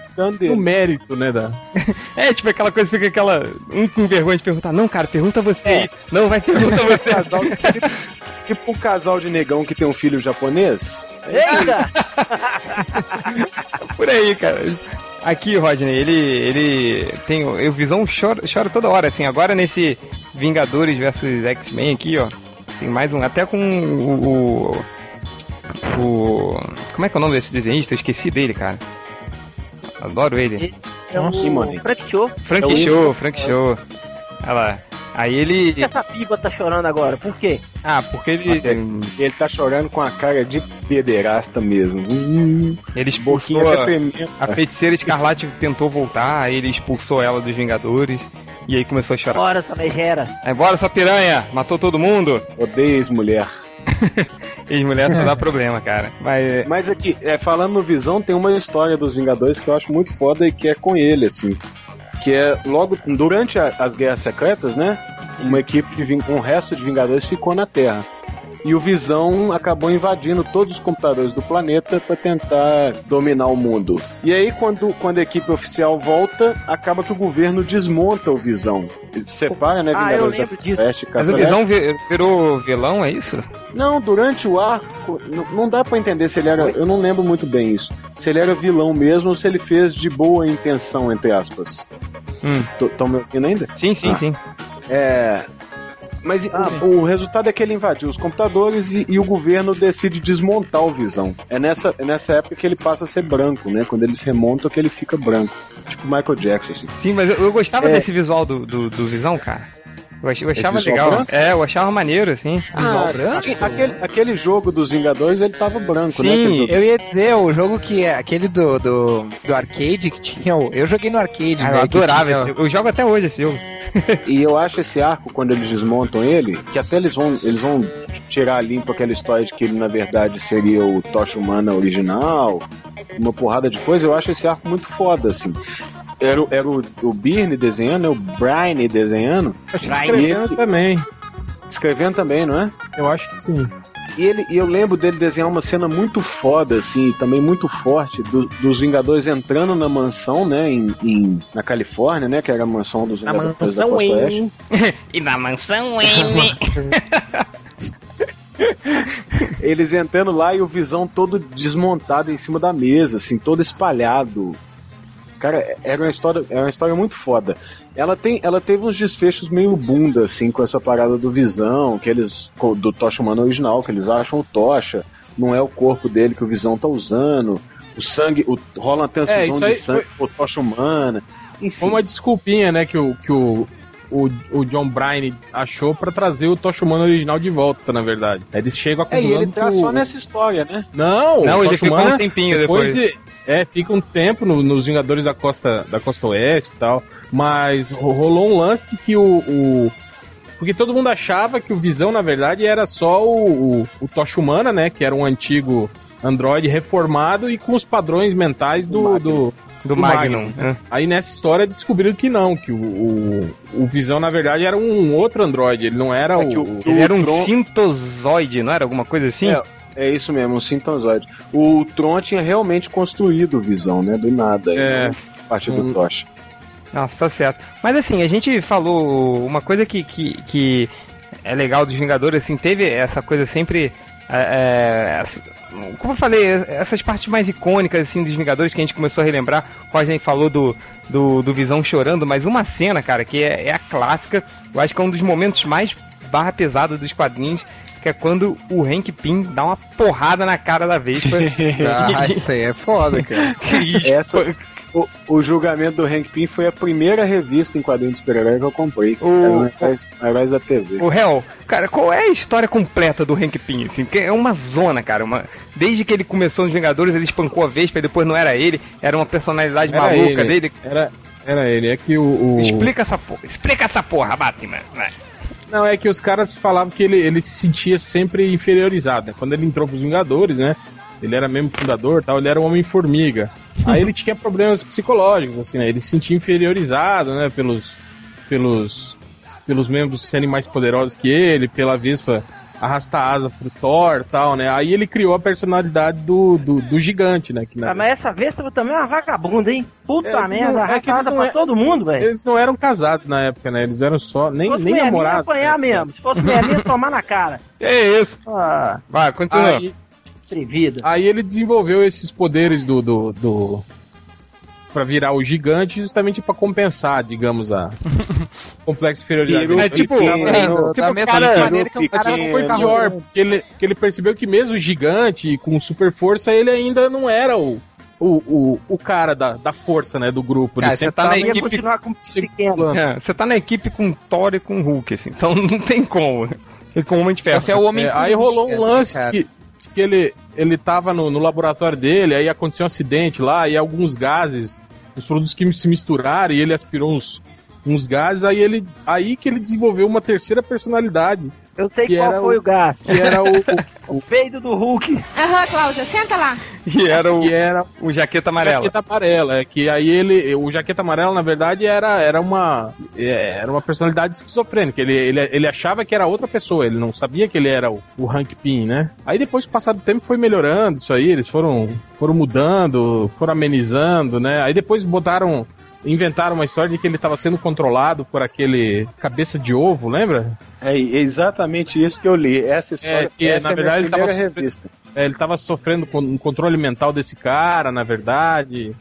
no mérito, né? Da... É, tipo aquela coisa, fica aquela. Um com vergonha de perguntar. Não, cara, pergunta você É. aí. Não, vai pergunta você. casal, tipo, tipo um casal de negão que tem um filho japonês. Eita! Por aí, cara. Aqui, Rodney, ele. ele tem. O Visão chora, chora toda hora, assim. Agora nesse Vingadores versus X-Men aqui, ó. Tem mais um. Até com o. o. o- Como é que é o nome desse desenhista? Eu esqueci dele, cara. Adoro ele. Esse é o. Frank Show. Frank É o- Show, Frank Show. Olha lá. Aí ele. Por que essa piba tá chorando agora? Por quê? Ah, porque ele. Ele tá chorando com a cara de pederasta mesmo. Hum, Ele expulsou. até A, a feiticeira escarlate tentou voltar, aí ele expulsou ela dos Vingadores. E aí começou a chorar. Bora, essa megera. Aí, bora, sua piranha! Matou todo mundo! Odeio ex-mulher. Ex-mulher só dá problema, cara. Mas. Mas aqui, é, falando no Visão, tem uma história dos Vingadores que eu acho muito foda e que é com ele, assim. Que é logo durante a- as Guerras Secretas, né? Uma equipe de um resto de Vingadores ficou na Terra. E o Visão acabou invadindo todos os computadores do planeta para tentar dominar o mundo. E aí, quando, quando a equipe oficial volta, acaba que o governo desmonta o Visão. Ele separa, né? Ah, eu Vingadores lembro da disso. Mas o. Visão vi- virou vilão, é isso? Não, durante o arco, não dá pra entender se ele era. Eu não lembro muito bem isso. Se ele era vilão mesmo ou se ele fez de boa intenção, entre aspas. Hum. Estão me ouvindo ainda? Sim, sim, Ah. sim. É. Mas Ah, o, o resultado é que ele invadiu os computadores e, e o governo decide desmontar o Visão. É nessa, é nessa época que ele passa a ser branco, né? Quando eles remontam que ele fica branco. Tipo Michael Jackson, assim. Sim, mas eu, eu gostava É. desse visual do, do, do Visão, cara. Eu, ach- eu achava visual legal. branco? É, eu achava maneiro, assim. Ah, tinha- aquele, aquele jogo dos Vingadores, ele tava branco, né? Sim. Jogo- Eu ia dizer, o jogo que é aquele do, do, do arcade que tinha. o- Eu joguei no arcade, Cara, né? eu adorava tinha- esse jogo. Eu jogo até hoje esse jogo. E eu acho esse arco, quando eles desmontam ele, que até eles vão, eles vão tirar limpo aquela história de que ele, na verdade, seria o Tocha Humana original, uma porrada de coisa, eu acho esse arco muito foda, assim. Era, o- era o, o Birne desenhando, é o Brian desenhando, Escrevendo também. escrevendo também, não é? Eu acho que sim. E, ele, e eu lembro dele desenhar uma cena muito foda, assim, também muito forte, do- dos Vingadores entrando na mansão, né, em, em- na Califórnia, né, que era a mansão dos Na Vingadores mansão da Costa Oeste. Wayne. E na mansão N. Eles entrando lá e o Visão todo desmontado em cima da mesa, assim, todo espalhado. Cara, era uma história, é uma história muito foda. Ela tem, ela teve uns desfechos meio bunda, assim, com essa parada do Visão, que eles do Tocha Humano original, que eles acham o Tocha, não é o corpo dele que o Visão tá usando. O sangue, o, rola uma transfusão É, de sangue pro Tocha Humana. Enfim, Foi uma desculpinha, né, que o, que o, o, o John Bryan achou pra trazer o Tocha Humana original de volta, na verdade. Eles chegam é, e ele acumulando tá o- só nessa história, né? Não, Não, o ele Tocha ficou Humana um tempinho depois. de- é, fica um tempo no- nos Vingadores da Costa, da Costa Oeste e tal. Mas ro- rolou um lance que, que o, o- Porque todo mundo achava que o Visão, na verdade, era só o, o, o Tocha Humana, né? Que era um antigo androide reformado e com os padrões mentais do. Magnum. do Do do Magnum. Magnum. né? Aí nessa história descobriram que não, que o, o, o Visão, na verdade, era um outro androide. Ele não era É o. que o- o- Ele era um Tron- sintozoide, não era alguma coisa assim? É. É isso mesmo, um sintozoide. O Tron tinha realmente construído o Visão, né? Do nada. É. A partir do Hum. Tocha. Nossa, tá certo. Mas assim, a gente falou uma coisa que, que, que é legal dos Vingadores, assim, teve essa coisa sempre. é, é, como eu falei, essas partes mais icônicas assim dos Vingadores que a gente começou a relembrar. O Rodney falou do, do, do Visão chorando, mas uma cena, cara, que é, é a clássica, eu acho que é um dos momentos mais barra pesada dos quadrinhos, que é quando o Hank Pym dá uma porrada na cara da Vespa. Ah, isso aí é foda, cara. Essa, o, o julgamento do Hank Pym foi a primeira revista em quadrinhos de super-herói que eu comprei. O- Heróis- da TV. O réu, cara, qual é a história completa do Hank Pym? Assim, porque é uma zona, cara. Uma... Desde que ele começou nos Vingadores, ele espancou a Vespa e depois não era ele, era uma personalidade Era maluca ele. dele. Era, era ele. É que o. o- Explica essa porra. Explica essa porra, Batman. Vai. Não, é que os caras falavam que ele, ele se sentia sempre inferiorizado, né? Quando ele entrou pros Vingadores, né? Ele era mesmo fundador tal, ele era um Homem-Formiga. Aí ele tinha problemas psicológicos, assim, né? Ele se sentia inferiorizado, né? Pelos, pelos, pelos membros serem mais poderosos que ele, pela Vespa arrastar asa pro Thor e tal, né? Aí ele criou a personalidade do, do, do gigante, né? Que, na- Ah, mas essa Vespa também é uma vagabunda, hein? Puta É, merda, não, é que eles arrastada não pra é- todo mundo, velho. Eles não eram casados na época, né? Eles eram só. Nem, Se fosse nem namorados. apanhar né? mesmo. Se fosse mulher minha, tomar na cara. É isso. Ah, Vai, continua. Aí, aí ele desenvolveu esses poderes do. do, do pra virar o gigante justamente pra compensar, digamos, a complexo inferioridade. É tipo- É, do- tipo, da mesma cara, maneira que um cara não foi pior, porque ele, porque ele percebeu que mesmo gigante, com super força, ele ainda não era o, o, o, o cara da, da força, né, do grupo. Cara, ele você tá na equipe- continuar com pequeno. É, você tá na equipe com Thor e com Hulk, assim. Então não tem como. E com Homem de Ferro. Você é o homem É, aí rolou um lance cara. que, que ele, ele tava no, no laboratório dele, aí aconteceu um acidente lá, e alguns gases, os produtos químicos se misturaram, e ele aspirou uns, uns gases, aí ele aí que ele desenvolveu uma terceira personalidade, Eu sei Que qual era foi o- o gás. que era o, O peido do Hulk. Aham, Cláudia, senta lá. E era o, que era o Jaqueta Amarela. Jaqueta amarela, é que aí ele, o jaqueta amarela na verdade era, era uma é, era uma personalidade esquizofrênica. Ele, ele, ele achava que era outra pessoa, ele não sabia que ele era o, o Hank Pym, né? Aí depois, passado o tempo, foi melhorando isso aí, eles foram foram mudando, foram amenizando, né? Aí depois botaram inventaram uma história de que ele estava sendo controlado por aquele cabeça de ovo, lembra? É exatamente isso que eu li. Essa história É, que, essa na é verdade, ele tava primeira sofrendo- revista. É, ele tava sofrendo com um controle mental desse cara, na verdade.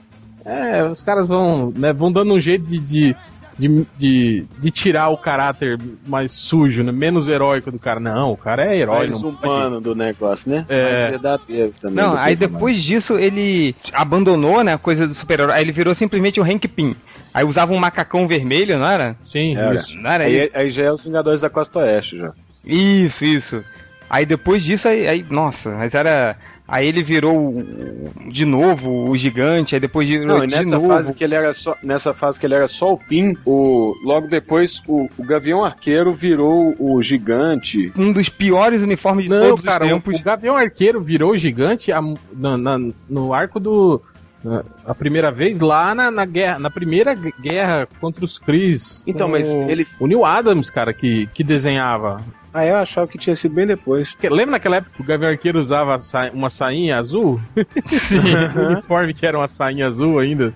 É, os caras vão, né, vão dando um jeito de, de, de, de, de tirar o caráter mais sujo, né, menos heróico do cara. Não, o cara é herói. Mais não pode- humano do negócio, né? É. Mais verdadeiro também. Não, aí humano. depois disso ele abandonou, né, a coisa do super-herói. Aí ele virou simplesmente o Hank Pym. Aí usava um macacão vermelho, não era? Sim, Era. isso. Não era Aí, aí já é os Vingadores da Costa Oeste já. Isso, isso. Aí depois disso, aí, aí- nossa, mas era. Aí ele virou o- de novo o gigante, aí depois virou Não, e de nessa novo. fase que ele era só, nessa fase que ele era só o Pin, o logo depois o, o Gavião Arqueiro virou o gigante. Um dos piores uniformes de Não, todos cara, os o, tempos. o Gavião Arqueiro virou gigante a- na- na- no arco do. na- a primeira vez lá na, na guerra, na primeira gu- guerra contra os Cris. Então, mas o- ele- O Neil Adams, cara, que, que desenhava. Ah, eu achava que tinha sido bem depois. Lembra naquela época que o Gavião Arqueiro usava sa- uma sainha azul? o uniforme que era uma sainha azul ainda,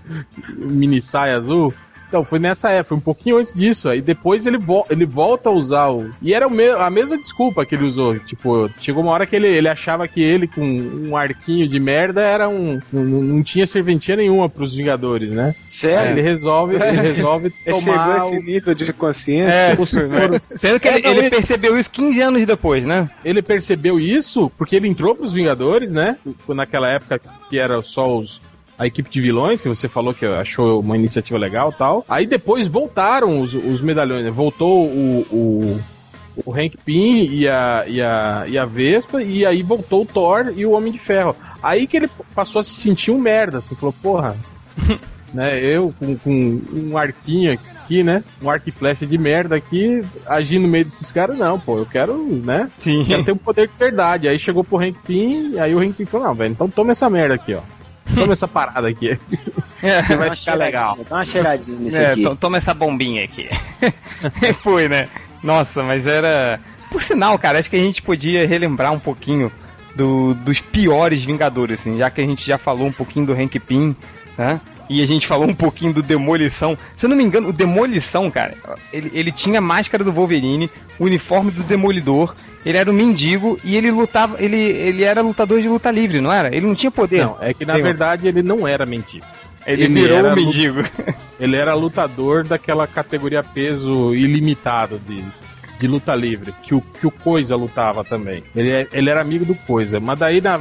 mini saia azul. Então, foi nessa época, um pouquinho antes disso. Aí depois ele, vo- ele volta a usar o. E era o me- a mesma desculpa que ele usou. Tipo, chegou uma hora que ele, ele achava que ele, com um arquinho de merda, era um. Não, não tinha serventia nenhuma pros Vingadores, né? Aí Sério? ele resolve, ele resolve Ele chegou a tomar. esse nível de consciência. É, o soro. Sendo que É, ele, não, ele ele- percebeu isso 15 anos depois, né? ele percebeu isso porque ele entrou pros Vingadores, né? Naquela época que era só os a equipe de vilões, que você falou que achou uma iniciativa legal e tal. Aí depois voltaram os, os medalhões, né? Voltou o, o, o Hank Pym e a, e, a, e a Vespa, e aí voltou o Thor e o Homem de Ferro. Aí que ele passou a se sentir um merda, assim, falou, porra, né? Eu com, com um arquinho aqui, né? Um arco e flecha de merda aqui, agindo no meio desses caras, não, pô, eu quero, né? Sim. Quero ter um poder de verdade. Aí chegou pro Hank Pym, e aí o Hank Pym falou, não, velho, então toma essa merda aqui, ó. Toma essa parada aqui. Você vai ficar legal. Dá uma cheiradinha nisso É, aqui. to- toma essa bombinha aqui. Foi, né? Nossa, mas era. Por sinal, cara, acho que a gente podia relembrar um pouquinho do- dos piores Vingadores, assim, já que a gente já falou um pouquinho do Hank Pym, né? E a gente falou um pouquinho do Demolição. Se eu não me engano, o Demolição, cara, ele, ele tinha a máscara do Wolverine, o uniforme do Demolidor, ele era um mendigo e ele lutava. Ele, ele era lutador de luta livre, não era? Ele não tinha poder. Não, é que na Tem um- verdade ele não era mendigo. ele, ele virou era um mendigo. Ele era lutador daquela categoria peso ilimitado de, de luta livre, que o, que o Coisa lutava também. Ele, é- ele era amigo do Coisa. Mas daí na-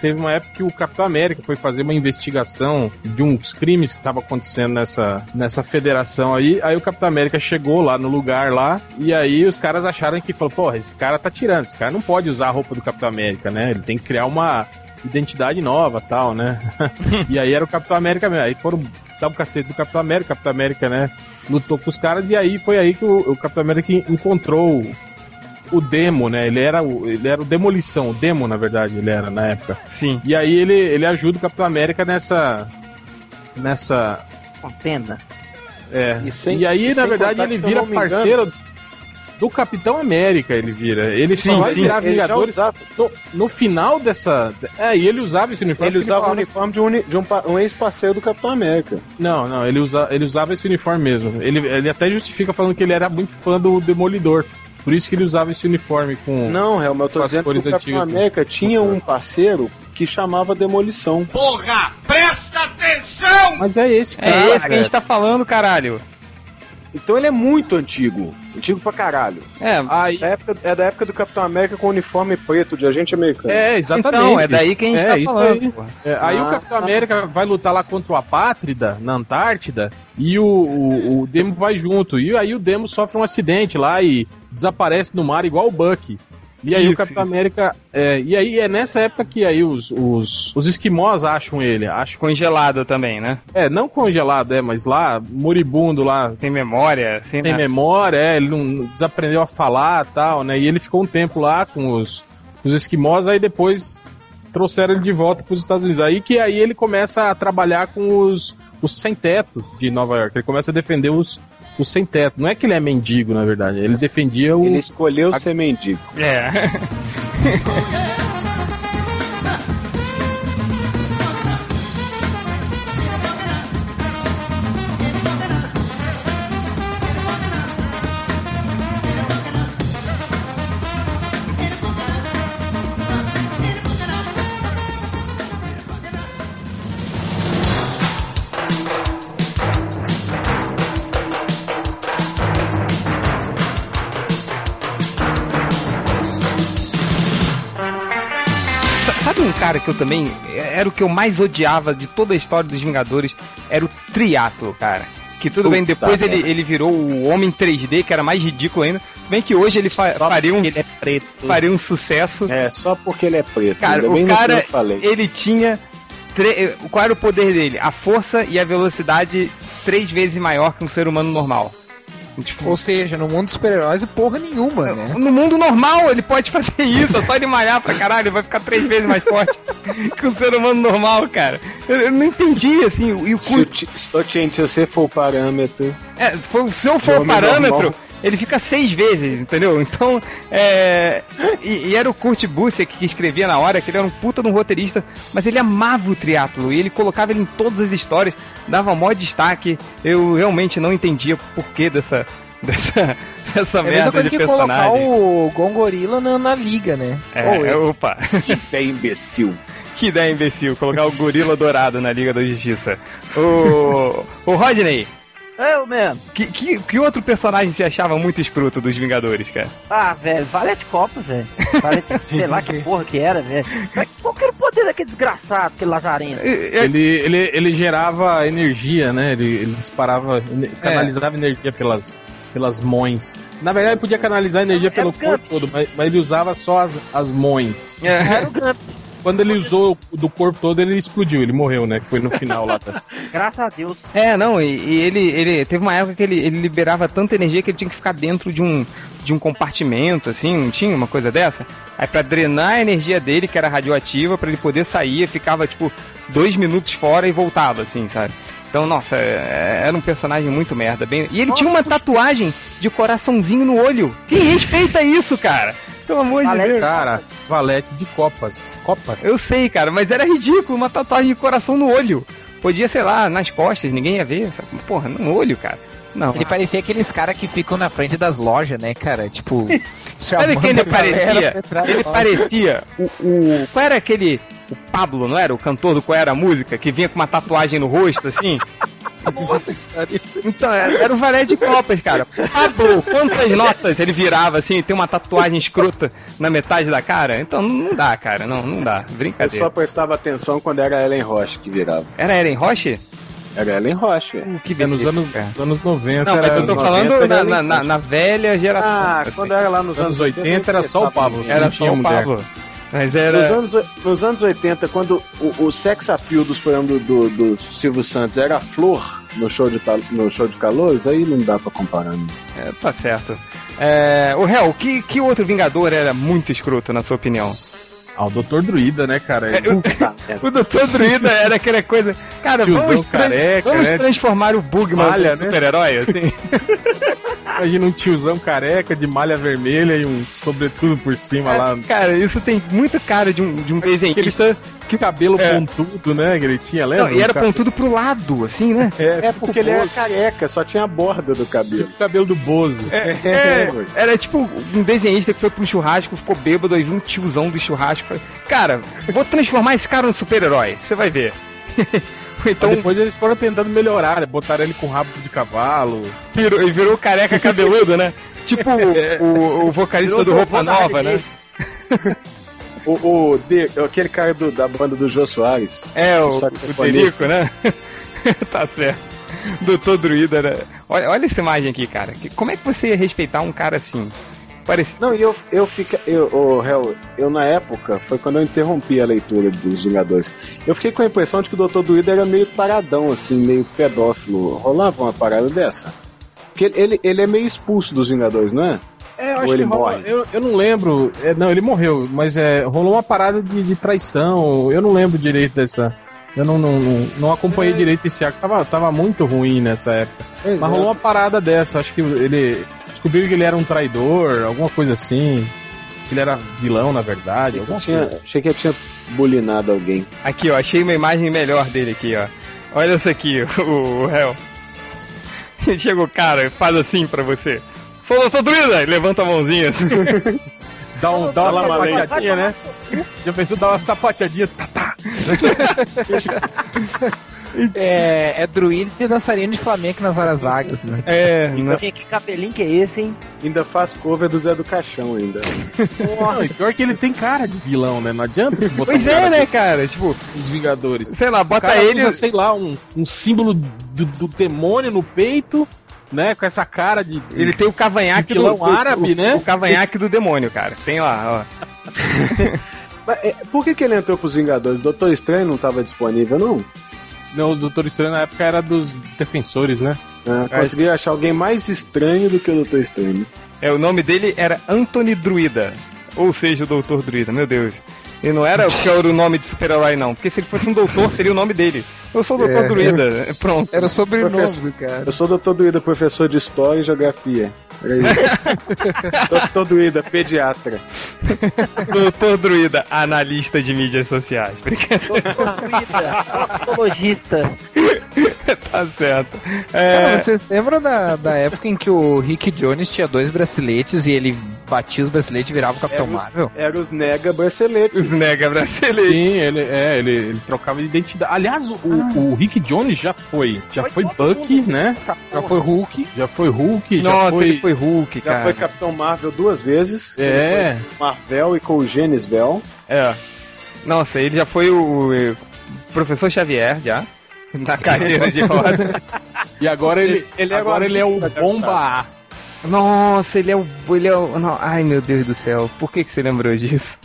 teve uma época que o Capitão América foi fazer uma investigação de uns crimes que estavam acontecendo nessa, nessa federação aí. Aí o Capitão América chegou lá no lugar lá, e aí os caras acharam que, falou, porra, esse cara tá tirando, esse cara não pode usar a roupa do Capitão América, né? Ele tem que criar uma identidade nova tal, né? e aí era o Capitão América mesmo. Aí foram dar um cacete do Capitão América, o Capitão América, né? Lutou com os caras, e aí foi aí que o, o Capitão América encontrou o, Demo, né? Ele era o, ele era o Demolição, o Demo, na verdade, ele era na época. Sim. E aí ele, ele ajuda o Capitão América nessa. Nessa. Contenda. É. E sem- e aí, e na verdade, ele vira engano- parceiro. do Capitão América ele vira. Ele Sim, só vai sim, virar Ele Vingadores usava, no, no final dessa. É, e ele usava esse uniforme. ele usava o falava- uniforme de um, de um, um ex-parceiro do Capitão América. Não, não, ele, usa, ele usava esse uniforme mesmo. Ele, ele até justifica falando que ele era muito fã do Demolidor. Por isso que ele usava esse uniforme com. Não, Helma, eu tô Com as dizendo que o Capitão. América tinha um parceiro que chamava Demolição. Mas é esse, cara. É esse que a gente tá falando, caralho. Então ele é muito antigo. Antigo pra caralho. É, Aí, É, época- é da época do Capitão América com uniforme preto de agente americano. é, exatamente. então, é daí que a gente É, tá isso falando. aí. porra. É, aí Ah, o Capitão tá. América vai lutar lá contra o Apátrida, na Antártida, e o, o, o Demo vai junto. E aí o Demo sofre um acidente lá e desaparece no mar igual o Bucky. E aí Isso, o Capitão isso. América. é, e aí é nessa época que aí os, os, os esquimós acham ele. Acham, Congelado também, né? é, não congelado, é, mas lá, moribundo lá, Tem memória, assim, tem né? memória, é, ele não desaprendeu a falar tal, né? E ele ficou um tempo lá com os, os esquimós, aí depois trouxeram ele de volta para os Estados Unidos. Aí que aí ele começa a trabalhar com os, os sem teto de Nova York. Ele começa a defender os, os sem teto. Não é que ele é mendigo, na verdade. Ele defendia o. Ele escolheu ser mendigo. É. cara que eu também. Era o que eu mais odiava de toda a história dos Vingadores? Era o Triatlo, cara. Que tudo bem, Puta depois ele, ele virou o Homem 3D, que era mais ridículo ainda. Bem que hoje ele fa- faria, um, Ele é preto. faria um sucesso. É, só porque ele é preto. Cara, bem o cara, ele tinha. tre- Qual era o poder dele? A força e a velocidade três vezes maior que um ser humano normal. Tipo, Ou seja, no mundo dos super-heróis, porra nenhuma, né? no mundo normal ele pode fazer isso, é só ele malhar pra caralho, ele vai ficar três vezes mais forte que um ser humano normal, cara. Eu, eu não entendi, assim, e o Se, cu- o ô, gente, se você for o parâmetro. é, se for- se eu for o parâmetro, normal. Ele fica seis vezes, entendeu? Então, é. E, e era o Kurt Busiek que escrevia na hora, que ele era um puta de um roteirista, mas ele amava o triatlo e ele colocava ele em todas as histórias, dava maior destaque. Eu realmente não entendia o porquê dessa. dessa, dessa É a mesma merda coisa de que colocar personagem. o Gongorila na, na liga, né? É, ele- opa, É imbecil. que ideia imbecil, colocar o gorila dourado na Liga da Justiça. O, o Rodney, Eu mesmo. que, que, que outro personagem você achava muito escroto dos Vingadores, cara? Ah, velho, Valete Copas, velho. Valete, sei lá que porra que era, velho. Qual que era o poder daquele desgraçado, aquele lazarento? Ele, ele, ele gerava energia, né? Ele, ele disparava, ene- canalizava energia pelas, pelas mões. Na verdade, ele podia canalizar energia pelo corpo todo, mas, mas ele usava só as, as mões. Era o Gump. Quando ele usou o do corpo todo, ele explodiu, ele morreu, né? Que foi no final lá. Tá? Graças a Deus. É, não, e, e ele, ele teve uma época que ele, ele liberava tanta energia que ele tinha que ficar dentro de um, de um compartimento, assim, não tinha uma coisa dessa? Aí pra drenar a energia dele, que era radioativa, pra ele poder sair, ficava, tipo, dois minutos fora e voltava, assim, sabe? Então, nossa, é- era um personagem muito merda. Bem... E ele tinha uma tatuagem de coraçãozinho no olho. Quem respeita isso, cara? Pelo amor de Valete Deus. Cara, valete de copas. Copas? Eu sei, cara, mas era ridículo, uma tatuagem de coração no olho. Podia, sei lá, nas costas, ninguém ia ver. sabe? Porra, no olho, cara. Não. Ele parecia aqueles caras que ficam na frente das lojas, né, cara? Tipo. Sabe quem ele parecia? Ele parecia o, o. Qual era aquele. O Pablo, não era? O cantor do Qual era a música? Que vinha com uma tatuagem no rosto, assim? Então, era, era o Valé de Copas, cara. Pablo, quantas notas ele virava assim, tem uma tatuagem escrota na metade da cara? Então não, dá, cara, não, não dá. Eu Brincadeira. só prestava atenção quando era a Ellen Roche que virava. Era Eren Roche? Era a Ellen Roche, velho. Uh, que É, nos anos, cara. nos anos 90. Não, mas era, eu tô 90 falando na, Ellen na, na, na velha geração. Ah, assim. quando era lá nos Anos anos 80 era só o Pablo. Era só o mulher. Pablo. Mas Nos era. anos, nos anos 80, quando o, o sex appeal dos programas do, do, do Silvio Santos era a flor no show de, no show de calores, aí não dá pra comparar. Não. É, tá certo. É, o Hel, que, que outro Vingador era muito escroto, na sua opinião? Ah, o Dr. Druida, né, cara? É, merda. O Dr. Druida era aquela coisa. Cara, Tiozão vamos, tran- careca, vamos né? transformar o Bugman Malha, né? super-herói, assim. Imagina um tiozão careca de malha vermelha e um sobretudo por cima lá. Cara, isso tem muita cara de um, de um desenhista. Que cabelo É. pontudo, né? Que ele tinha, lembra? Não, e era cabelo- pontudo pro lado, assim, né? É porque ele era careca, só tinha a borda do cabelo. Tipo o cabelo do Bozo. É, era tipo um desenhista que foi um churrasco, ficou bêbado, aí viu um tiozão do churrasco. falou, Cara, vou transformar esse cara num super-herói, você vai ver. Então depois eles foram tentando melhorar, né? botaram ele com rabo de cavalo. virou, ele virou careca cabeludo, né? Tipo o, o- o vocalista Virou do Roupa Nova, Harley né? O, o De- aquele cara do- da banda do Jô Soares. É, o, O o. Derico, né? tá certo. Doutor Druida, né? Olha, olha essa imagem aqui, cara. Como é que você ia respeitar um cara assim? Parece... Não, e eu, eu fiquei. Eu, ô, Hel, eu na época, foi quando eu interrompi a leitura dos Vingadores. Eu fiquei com a impressão de que o Dr. Druida era meio taradão, assim, meio pedófilo. Rolava uma parada dessa? Porque ele, ele, ele é meio expulso dos Vingadores, não é? É, eu Ou acho ele que rola- morre? Eu, eu não lembro. é, não, ele morreu, mas é, rolou uma parada de, de traição. Eu não lembro direito dessa. Eu não, não, não, não acompanhei direito esse arco. Tava, tava muito ruim nessa época. Pois Mas é. rolou uma parada dessa. Acho que ele. Descobriram que ele era um traidor, alguma coisa assim. Que ele era vilão, na verdade. Eu Alguma tinha, coisa. achei que eu tinha bulinado alguém. Aqui, ó, achei uma imagem melhor dele aqui, ó. Olha essa aqui, o, o Hel. Chega o cara e faz assim pra você. Sou! E levanta a mãozinha. Dá, um, dá uma sapateadinha, né? Já pensou dar uma sapateadinha? Tá, tá. É, é druida e dançarino de flamenco nas horas vagas, né? É? Tinha que capelinho que é esse, hein? Ainda faz cover do Zé do Caixão ainda. Não, pior que ele tem cara de vilão, né? Não adianta se botar Pois um cara é, né, cara? Tipo, dos Vingadores. sei lá, O bota cara ele. usa, sei lá, um, um símbolo do, do demônio no peito, né? Com essa cara de. Ele tem o cavanhaque do, do- árabe, o, né? O cavanhaque do demônio, cara. Tem lá, ó. Mas, é, por que, que ele entrou pros Vingadores? O Doutor Estranho não estava disponível, não? Não, o Doutor Estranho na época era dos defensores, né? É, consegui achar alguém mais estranho do que o Doutor Estranho. É, o nome dele era Anthony Druida. Ou seja, o Doutor Druida, meu Deus. E não era porque era o nome de super-herói, não. Porque se ele fosse um doutor, seria o nome dele. Eu sou o Doutor É. Druida. Pronto. Era o sobrenome Professor. cara. Eu sou Doutor Druida, professor de História e Geografia. Era isso. Doutor Druida, pediatra. Doutor Druida, analista de mídias sociais. Brincadeira. Patologista. tá certo. Cara, É, vocês lembram da, da época em que o Rick Jones tinha dois braceletes e ele batia os braceletes e virava o Capitão Era os- Marvel? Era os nega braceletes. os nega brasileiros. Sim, ele, é, ele, ele trocava de identidade. Aliás, o, o Rick Jones já foi. Já foi, Bucky, mundo. né? Já foi Hulk. Já foi Hulk, já Nossa, foi. ele foi Hulk, Já cara. foi Capitão Marvel duas vezes. É. Foi Marvel e com o Genisvel. É. Nossa, ele já foi o, eh, professor Xavier, já. Na carreira de roda. E agora ele, Ele agora o ele é o Bomba A. Nossa, ele é o. Ele é o. não, ai meu Deus do céu, por que, que você lembrou disso?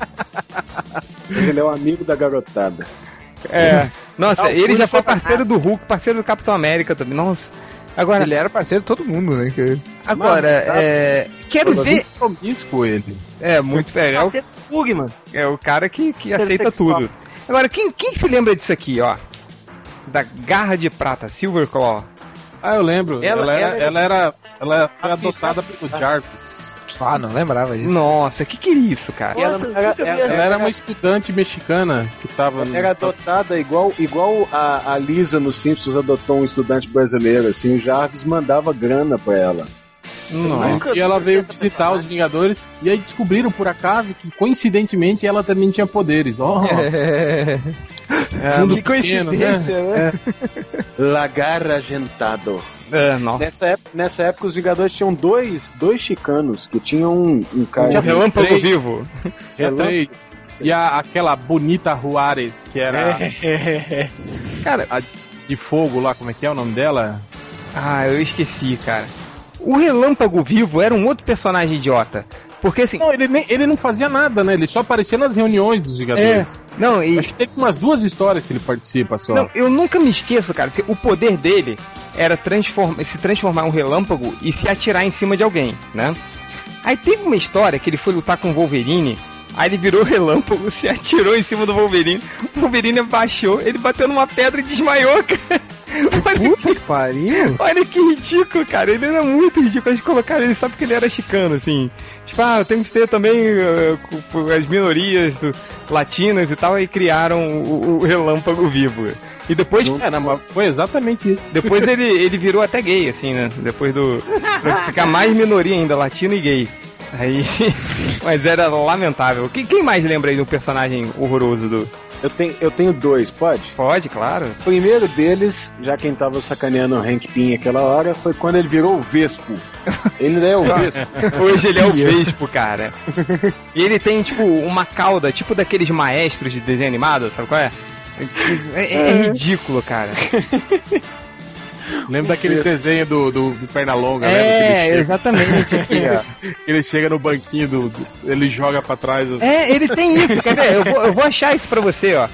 Ele é o amigo da garotada. É. Nossa, Não, ele já foi parceiro do Hulk, parceiro do Capitão América também. Nossa. Agora, Ele era parceiro de todo mundo, né? agora, Mas, tá- é. Quero ver. Promíscuo ele. É, muito velho. É o, Parceiro do Bugman. é o cara que, que aceita sexual. tudo. Agora, quem, quem se lembra disso aqui, ó? Da garra de prata, Silver Claw. Ah, eu lembro. Ela- Ela, era, ela- ela era. Ela foi adotada pelo Jarvis. Ah, não lembrava disso. Nossa, que que é isso, cara? E ela, Nossa, era, ela- Ela era uma estudante mexicana que tava. no- era adotada igual, igual a, a Lisa no Simpsons adotou um estudante brasileiro, assim, o Jarvis mandava grana pra ela. Nossa. E ela veio visitar os Vingadores e aí descobriram por acaso que coincidentemente ela também tinha poderes. Ó, É. mundo que pequeno, coincidência, né? Lagarra Gentado. É, nossa. Nessa época, nessa época, os Vingadores tinham dois, dois chicanos que tinham um, um cara. Um relâmpago três. vivo. Tinha três. E a, aquela bonita Juarez, que era Cara, a de fogo lá, como é que é o nome dela? ah, eu esqueci, cara. O relâmpago vivo era um outro personagem idiota. Porque assim. Não, ele, nem, ele não fazia nada, né? Ele só aparecia nas reuniões dos Vingadores. É. Não, e. Acho que teve umas duas histórias que ele participa só. Não, eu nunca me esqueço, cara, porque o poder dele era transform- se transformar em um relâmpago e se atirar em cima de alguém, né? Aí teve uma história que ele foi lutar com o Wolverine Aí ele virou relâmpago, se atirou em cima do Wolverine. O Wolverine abaixou, ele bateu numa pedra e desmaiou, cara. Olha Puta que pariu. Olha que ridículo, cara. Ele era muito ridículo. Eles colocaram ele só porque ele era chicano, assim. Tipo, ah, temos que ter também uh, as minorias do- latinas e tal, aí criaram o, o relâmpago vivo. E depois, mas foi exatamente isso. depois ele, ele virou até gay, assim, né? Depois do. pra ficar mais minoria ainda, latino e gay. Aí. Mas era lamentável. Quem mais lembra aí do personagem horroroso do. Eu tenho, eu tenho dois, pode? Pode, claro. O primeiro deles, já quem tava sacaneando o Hank Pym aquela hora, foi quando ele virou o Vespo. Ele não é o Vespo. Hoje ele é o Vespo, cara. E ele tem, tipo, uma cauda, tipo daqueles maestros de desenho animado, sabe qual é? É, é- é ridículo, cara. Lembra daquele desenho do, do, do Pernalonga, né? É, Que ele, exatamente aqui, ó. chega, ele chega no banquinho, do, do- ele joga pra trás. assim. É, ele tem isso, quer ver? Eu vou, eu vou achar isso pra você, ó.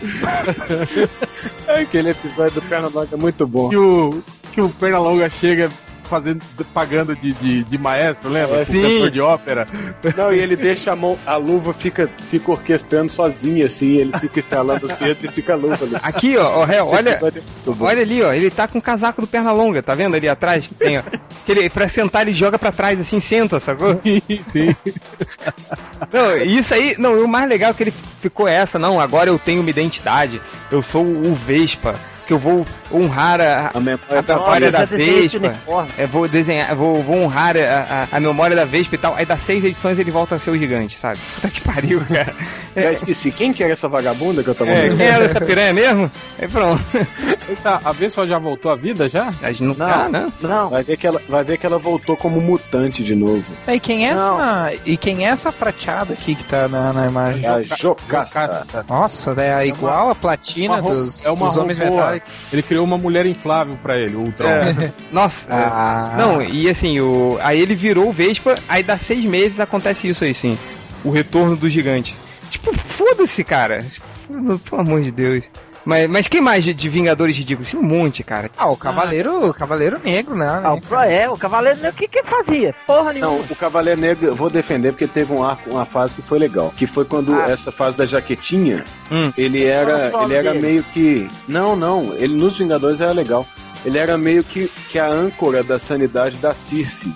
Aquele episódio do Pernalonga é muito bom. Que o, que o Pernalonga chega fazendo, pagando de, de, de maestro, lembra? É, O sim. cantor de ópera. Não, e ele deixa a mão, a luva fica, fica orquestrando sozinha, assim, ele fica estralando os dedos e fica a luva ali. Aqui, ó, ó, réu, Esse olha, é olha ali, ó, ele tá com o casaco do perna longa, tá vendo ali atrás que tem, ó. Que ele, pra sentar ele joga pra trás assim, senta, sacou? Sim. Não, isso aí, não, o mais legal é que ele ficou essa, não, agora eu tenho uma identidade, eu sou o Vespa, que eu vou honrar a, A memória a da memória eu da Vespa. É, vou desenhar, vou, vou honrar a, a, a memória da Vespa e tal. Aí dá seis edições ele volta a ser o gigante, sabe? Puta que pariu, cara. Já esqueci. Quem que era essa vagabunda que eu tava É, vendo? quem era essa piranha mesmo? Aí pronto. Essa, a Vespa já voltou à vida já? A gente não, Não. ah, não. Não, Vai ver, que ela, vai ver que ela voltou como mutante de novo. E quem é Não. essa. E quem é essa prateada aqui que tá na, na imagem? É a Jocasta. Nossa, é igual a platina uma dos, é uma dos homens robô. Ele criou uma mulher inflável pra ele, o Ultron. É. Nossa. Ah. Não, e assim, o, aí ele virou o Vespa, aí dá seis meses acontece isso aí, sim. O retorno do gigante. Tipo, foda-se, cara. Pelo amor de Deus. Mas, mas quem mais de, de Vingadores ridículos? Tem um monte, cara. Ah, o Cavaleiro, o Cavaleiro Negro, né? Ah, o Pro é, o Cavaleiro Negro, o que que ele fazia? Porra nenhuma. Não, o Cavaleiro Negro eu vou defender porque teve um arco, uma fase que foi legal. Que foi quando Ah. essa fase da jaquetinha, Hum. ele era, o ele era meio que. Não, não, ele nos Vingadores era legal. Ele era meio que, que a âncora da sanidade da Circe.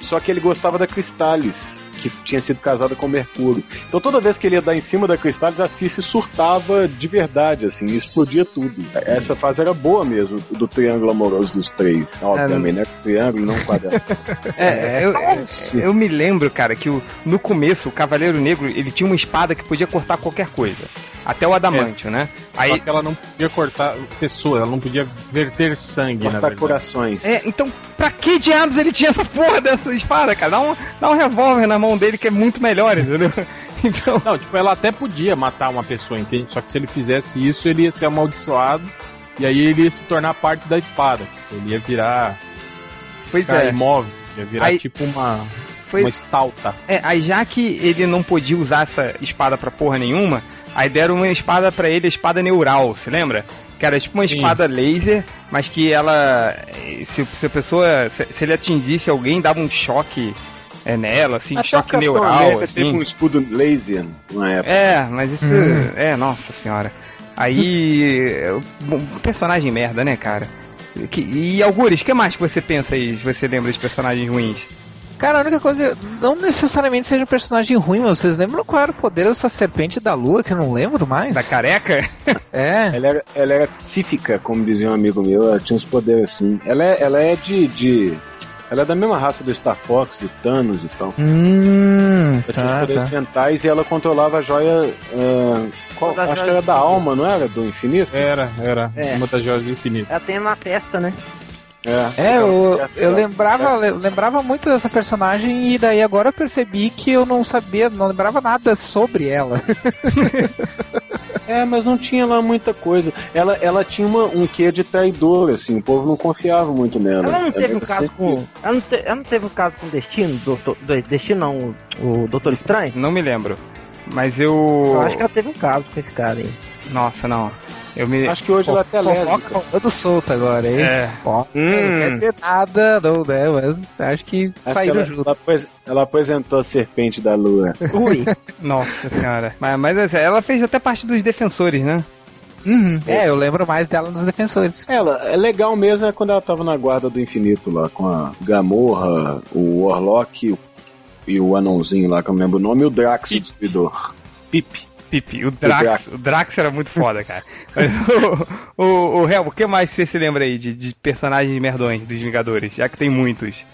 Só que ele gostava da Cristales, que tinha sido casada com Mercúrio. Então toda vez que ele ia dar em cima da Cristales, a Circe surtava de verdade, assim, explodia tudo. Essa fase era boa mesmo, do triângulo amoroso dos três. Obviamente, né? Triângulo, não quadrado. É, eu, eu me lembro, cara, que o- no começo o Cavaleiro Negro ele tinha uma espada que podia cortar qualquer coisa. Até o adamantio, né? Só Aí. que ela não podia cortar pessoas, ela não podia verter sangue, na Cortar verdade. corações. É, então, pra que diabos ele tinha essa porra dessa espada, cara? Dá um, dá um revólver na mão dele que é muito melhor, entendeu? Então. Não, tipo, ela até podia matar uma pessoa, entende? Só que se ele fizesse isso, ele ia ser amaldiçoado e aí ele ia se tornar parte da espada. Ele ia virar Pois é. imóvel, ia virar Aí- tipo uma, Foi- uma estalta. É, aí já que ele não podia usar essa espada pra porra nenhuma, aí deram uma espada pra ele, a espada neural, se lembra? Que era tipo uma Sim. espada laser, mas que ela. Se, se a pessoa. Se, se ele atingisse alguém, dava um choque é, nela, assim, Até choque neural, América assim. teve um escudo laser na época. É, mas isso. É, nossa senhora. Aí. é, um personagem merda, né, cara? Que- e Algures, o que mais que você pensa aí, se você lembra de personagens ruins? Cara, a única coisa, não necessariamente seja um personagem ruim, mas vocês lembram qual era o poder dessa serpente da lua, que eu não lembro mais? Da careca? É. Ela era, ela era psífica, como dizia um amigo meu, ela tinha uns poderes assim. Ela é, ela é de, de. Ela é da mesma raça do Star Fox, do Thanos e tal. Hum, Ela tinha os tá, poderes tá. mentais e ela controlava a joia. ah, qual- acho que era da alma, não era? Do infinito? Era, era. É. Uma das joias do infinito. Ela tem na testa, né? É, eu, Essa- eu lembrava, le- lembrava muito dessa personagem e daí agora eu percebi que eu não sabia, não lembrava nada sobre ela. É, mas não tinha lá muita coisa. Ela, ela tinha uma, um quê de traidora, assim, o povo não confiava muito nela. Ela não teve um caso com. Ela não, te- ela não teve um caso com o Destino? Doutor, do- Destino não, o, o Doutor Estranho? Não me lembro. Mas eu. Eu acho que ela teve um caso com esse cara aí. Nossa, não. Eu me. Acho que hoje ela é até lésbica. Fofoca rolando solta agora, hein? É. Ó, Hum. Não quer ter nada, não, né? Mas acho que Acho que saíram ela, junto. ela, apres- ela apresentou a serpente da lua. Ui. Nossa senhora. Mas, mas assim, ela fez até parte dos defensores, né? Uhum. É, eu lembro mais dela nos defensores. Ela é legal mesmo é quando ela tava na guarda do infinito lá, com a Gamorra, o Warlock e o- anãozinho lá, que eu não lembro o nome, e o Drax, o destruidor. Pipe. Pipe. O Drax. Drax. O Drax era muito foda, cara. O, o, o Hel, o que mais você se lembra aí de, de personagens merdões dos Vingadores? Já que tem muitos.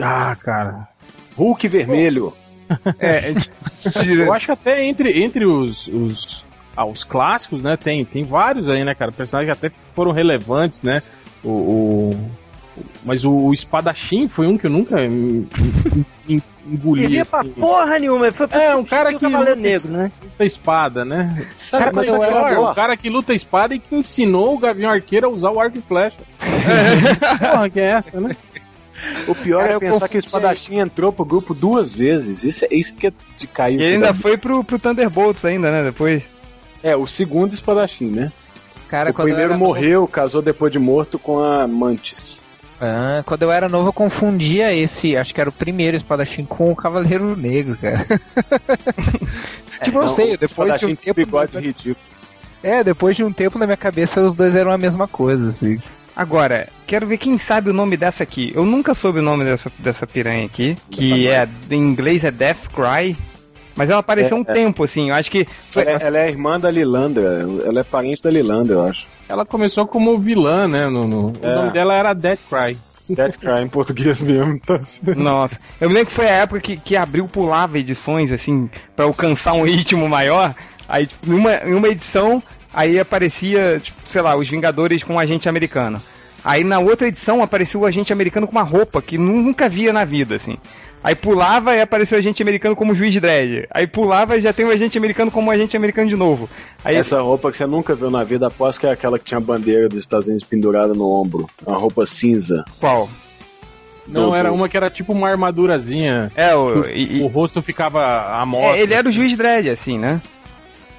Ah, cara. Hulk vermelho. É, tira- Eu acho que até entre, entre os, os, ah, os clássicos, né? Tem, tem vários aí, né, cara? Personagens que até foram relevantes, né? O, o- mas o, o espadachim foi um que eu nunca en- en- engoli. Queria pra Assim. porra nenhuma. Foi pra É, um cara o que luta, Negro, né? luta espada, né? Sabe Cara, mas quando o eu era pior, o cara que luta espada e que ensinou o Gavião Arqueiro a usar o arco e flecha. Porra, que é essa, né? O pior Cara, é pensar que o confundi. espadachim entrou pro grupo duas vezes. Isso, é- isso que é de cair. E ele ainda foi pro, pro Thunderbolts ainda, né? Depois. É, o segundo espadachim, né? Cara, o primeiro era morreu, casou depois de morto com a Mantis. Ah, quando eu era novo, eu confundia esse, acho que era o primeiro espadachim com o Cavaleiro Negro, cara. tipo, eu Não, sei, o depois de um tempo. bigode ridículo. É, depois de um tempo na minha cabeça os dois eram a mesma coisa, assim. Agora, quero ver quem sabe o nome dessa aqui. Eu nunca soube o nome dessa, dessa piranha aqui, que é, em inglês é Death Cry. Mas ela apareceu É, um é. tempo, assim, eu acho que. Foi, Ela, é- ela é a irmã da Lilandra. Ela é parente da Lilandra, eu acho. Ela começou como vilã, né? No, no- É. O nome dela era Death Cry. Death Cry em português mesmo. Tá? Nossa, eu me lembro que foi a época que, que abriu pulava edições, assim, pra alcançar um ritmo maior. Aí, tipo, numa, em uma edição, aí aparecia, tipo, sei lá, os Vingadores com um agente americano. Aí na outra edição apareceu o agente americano com uma roupa que nu- nunca via na vida, assim. Aí pulava e apareceu o agente americano como juiz dredd. Aí pulava e já tem o agente americano como agente americano de novo. Aí Essa roupa que você nunca viu na vida, aposto que é aquela que tinha a bandeira dos Estados Unidos pendurada no ombro. Uma roupa cinza. qual? Não, era uma que era tipo uma armadurazinha. É, o, e- e- O rosto ficava à mostra. É, ele era o juiz Dredd, assim, né?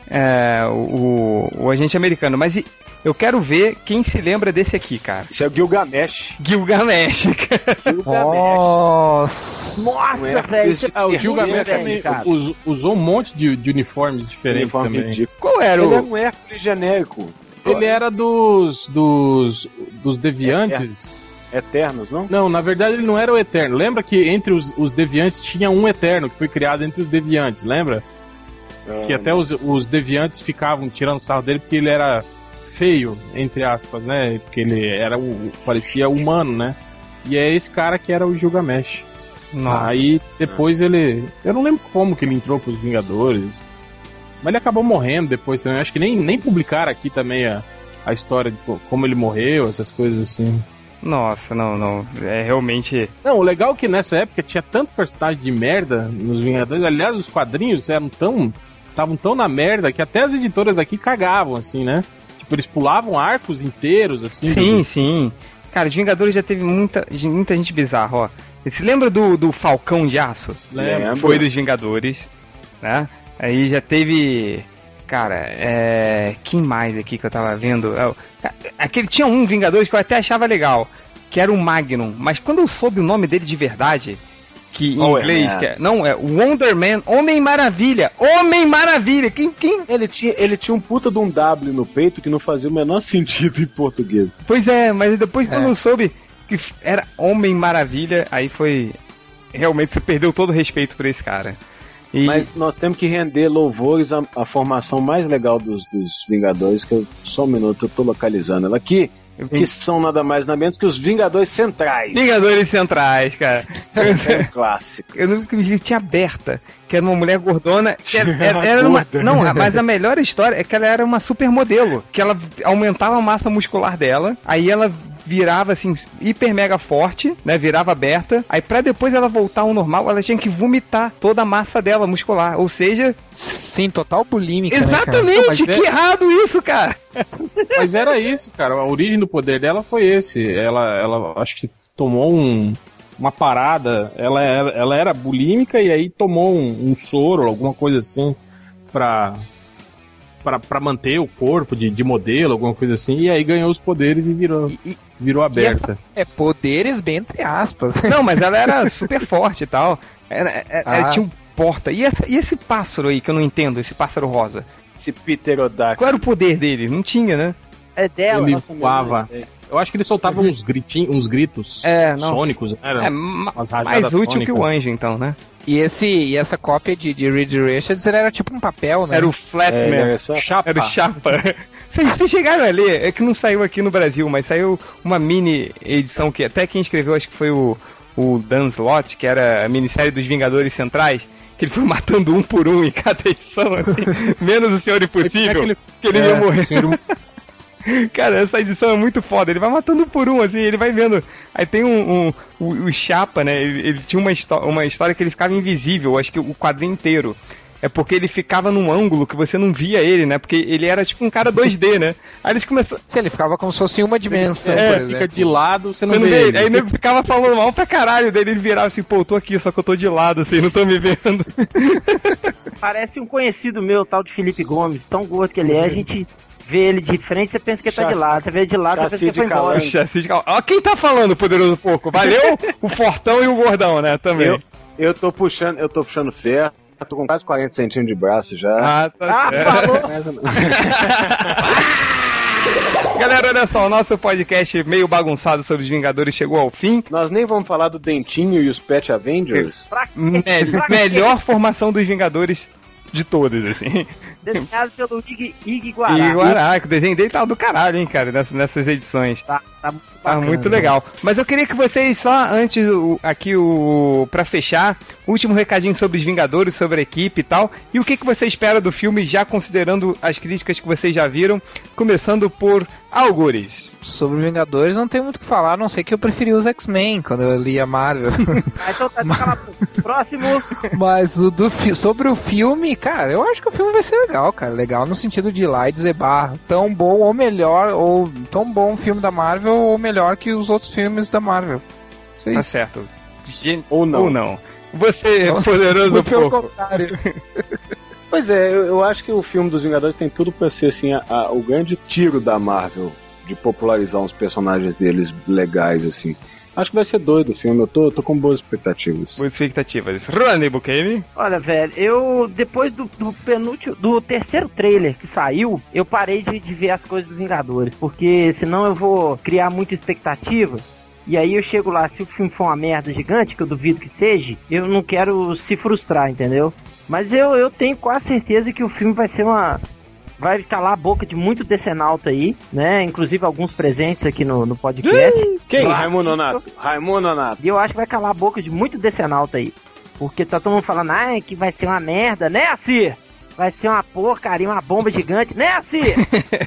É, o, o, agente americano. Mas e- eu quero ver quem se lembra desse aqui, cara. Isso é o Gilgamesh. Gilgamesh, cara. Gilgamesh. Nossa! Nossa, é velho. isso é o Gilgamesh também cara. us- usou um monte de, de uniformes diferentes Uniforme também. ridículo. Qual era Ele o. era um Hércules genérico. Ele era dos. dos. dos deviantes. Eternos, não? Não, na verdade ele não era o Eterno. Lembra que entre os, os deviantes tinha um Eterno que foi criado entre os deviantes, lembra? Que até os, os deviantes ficavam tirando sarro dele porque ele era feio, entre aspas, né? Porque ele era o, parecia humano, né? E é esse cara que era o Gilgamesh. Nossa. Aí depois ele. Eu não lembro como que ele entrou pros Vingadores. Mas ele acabou morrendo depois também. Acho que nem, nem publicaram aqui também a, a história de co- como ele morreu, essas coisas assim. Nossa, não, não. É realmente. Não, o legal é que nessa época tinha tanto personagem de merda nos Vingadores. Aliás, os quadrinhos eram tão. Estavam tão na merda que até as editoras daqui cagavam, assim, né? Tipo, eles pulavam arcos inteiros, assim. Sim, do- sim. Cara, os Vingadores já teve muita, muita gente bizarra, ó. Você lembra do, do Falcão de Aço? Lembro. Foi dos Vingadores, né? Aí já teve. Cara, é. Quem mais aqui que eu tava vendo? É o- Aquele tinha um Vingadores que eu até achava legal, que era o Magnum. Mas quando eu soube o nome dele de verdade, que em Homem-Man. inglês, que é, não, é Wonder Man, Homem Maravilha, Homem Maravilha. Quem, quem? Ele tinha, ele tinha um puta de um W no peito que não fazia o menor sentido em português. Pois é, mas depois quando É. eu soube que era Homem Maravilha, aí foi realmente você perdeu todo o respeito por esse cara. E Mas nós temos que render louvores à, à formação mais legal dos, dos Vingadores, que eu, só um minuto, eu tô localizando ela aqui, que são nada mais nada menos que os Vingadores Centrais. Vingadores Centrais, cara. É um clássico. Eu lembro que o tinha aberta, que era uma mulher gordona, que era, era- era uma, não, mas a melhor história é que ela era uma supermodelo, que ela aumentava a massa muscular dela, aí ela virava assim hiper mega forte, né, virava aberta, aí pra depois ela voltar ao normal, ela tinha que vomitar toda a massa dela muscular, ou seja, Sim, total bulímica, né, exatamente, Não, mas é- que errado isso, cara. Mas era isso, cara. A origem do poder dela foi esse. Ela, ela acho que tomou um, uma parada. Ela era, ela era bulímica e aí tomou um, um soro, alguma coisa assim, pra. pra, pra manter o corpo de, de modelo, alguma coisa assim, e aí ganhou os poderes e virou, E- virou aberta. É poderes bem entre aspas. Não, mas ela era super forte e tal. Era, era- Ah. ela tinha um porta. E, essa, e esse pássaro aí que eu não entendo, esse pássaro rosa? Esse pterodáctilo. Qual era o poder dele? Não tinha, né? É dela. Ele Nossa, voava. Eu acho que ele soltava uns, gritinhos, uns gritos É, sônicos? Era É mais útil que o sônicas. anjo, então, né? E, esse, e essa cópia de, de Reed Richards ele era tipo um papel, né? Era o É, Flatman. era só- Chapa. Era o Chapa. Vocês, vocês chegaram a ler, é que não saiu aqui no Brasil, mas saiu uma mini edição que até quem escreveu acho que foi o, o Dan Slott, que era a minissérie dos Vingadores Centrais, que ele foi matando um por um em cada edição, assim, menos o Senhor Impossível, Aquele- que ele É, ia morrer. senhor- Cara, essa edição é muito foda. Ele vai matando um por um, assim, ele vai vendo. Aí tem um. um- o, o Chapa, né? Ele, ele tinha uma, uma história que ele ficava invisível, acho que o quadrinho inteiro. É porque ele ficava num ângulo que você não via ele, né? Porque ele era tipo um cara 2D, né? Aí eles começaram. Se ele ficava como se fosse uma dimensão, É, por fica exemplo. de lado, você não, Você não vê vê ele. ele. Aí ele ficava falando mal pra caralho dele. Ele virava assim, pô, eu tô aqui, só que eu tô de lado, assim, não tô me vendo. Parece um conhecido meu, tal de Felipe Gomes. Tão gordo que ele é, a gente vê ele de frente, você pensa que ele tá de Chassi- lado. Você vê ele de lado, você pensa chassi que ele foi de embora. assim, de cal- Ó, quem tá falando, poderoso pouco? Valeu o Fortão e o Gordão, né? Também. Eu, eu tô puxando, eu tô puxando ferro. Tô com quase 40 centímetros de braço já. Ah, tá Ah, falou! Galera, olha só, o nosso podcast meio bagunçado sobre os Vingadores chegou ao fim. Nós nem vamos falar do Dentinho e os Pet Avengers. Pra quê? Me- Pra quê? melhor formação dos Vingadores de todos, assim. Desenhado pelo Ig, Ig Guará. E Guaraca, o desenho dele tá do caralho, hein, cara, nessas, nessas edições. Tá, tá muito Tá bacana. muito legal. Mas eu queria que vocês, só antes, o- aqui, o para fechar, último recadinho sobre os Vingadores, sobre a equipe e tal. E o que, que você espera do filme, já considerando as críticas que vocês já viram, começando por Algures. Sobre Vingadores não tem muito o que falar, a não sei que eu preferi os X-Men quando eu li a Marvel. Ah, então tá, boca. Próximo. Mas o do fi- sobre o filme, cara, eu acho que o filme vai ser legal, cara. Legal no sentido de ir lá e dizer, bah, tão bom ou melhor, ou tão bom o filme da Marvel ou melhor que os outros filmes da Marvel. Isso é Tá isso. certo. Gen- Ou não. Ou não. Você, Não. poderoso pelo pouco. contrário. Pois é, eu, eu acho que o filme dos Vingadores tem tudo pra ser assim a- a- o grande tiro da Marvel de popularizar uns personagens deles legais assim. Acho que vai ser doido o filme. Eu tô, tô com boas expectativas. Boas expectativas. Rony Bukemi. Olha, velho, eu depois do, do penúltimo, do terceiro trailer que saiu, eu parei de, de ver as coisas dos Vingadores, porque senão eu vou criar muita expectativa. E aí eu chego lá, se o filme for uma merda gigante, que eu duvido que seja, eu não quero se frustrar, entendeu? Mas eu, eu tenho quase certeza que o filme vai ser uma. Vai calar a boca de muito decenalto aí, né? Inclusive alguns presentes aqui no, no podcast. Quem? Claro. Raimundo Nonato. Raimundo Nonato. E eu acho que vai calar a boca de muito decenalto aí. Porque tá todo mundo falando, ah, que vai ser uma merda, né, Assir? Vai ser uma porcaria, uma bomba gigante, né, Assir?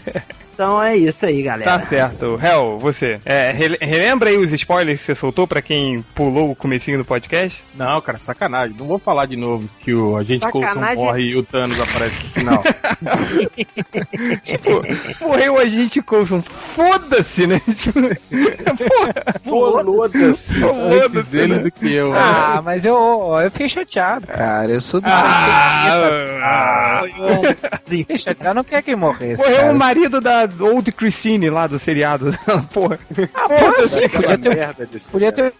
então é isso aí, galera. Tá certo. Hel, você. É, rele- relembra aí os spoilers que você soltou pra quem pulou o comecinho do podcast? Não, cara, sacanagem. Não vou falar de novo que o agente Coulson morre e o Thanos aparece no final. Tipo, morreu a gente Coulson. Foda-se, né? Tipo, porra, Foda-se. Antes foda-se, dele né? do que eu. Ah, mas eu, eu fiquei chateado, cara. Eu sou do Ah, Fiquei chateado, não quer que morresse. morreu cara. o marido da Old Christine lá do seriado. Porra. Pô, sim, podia ter, podia ter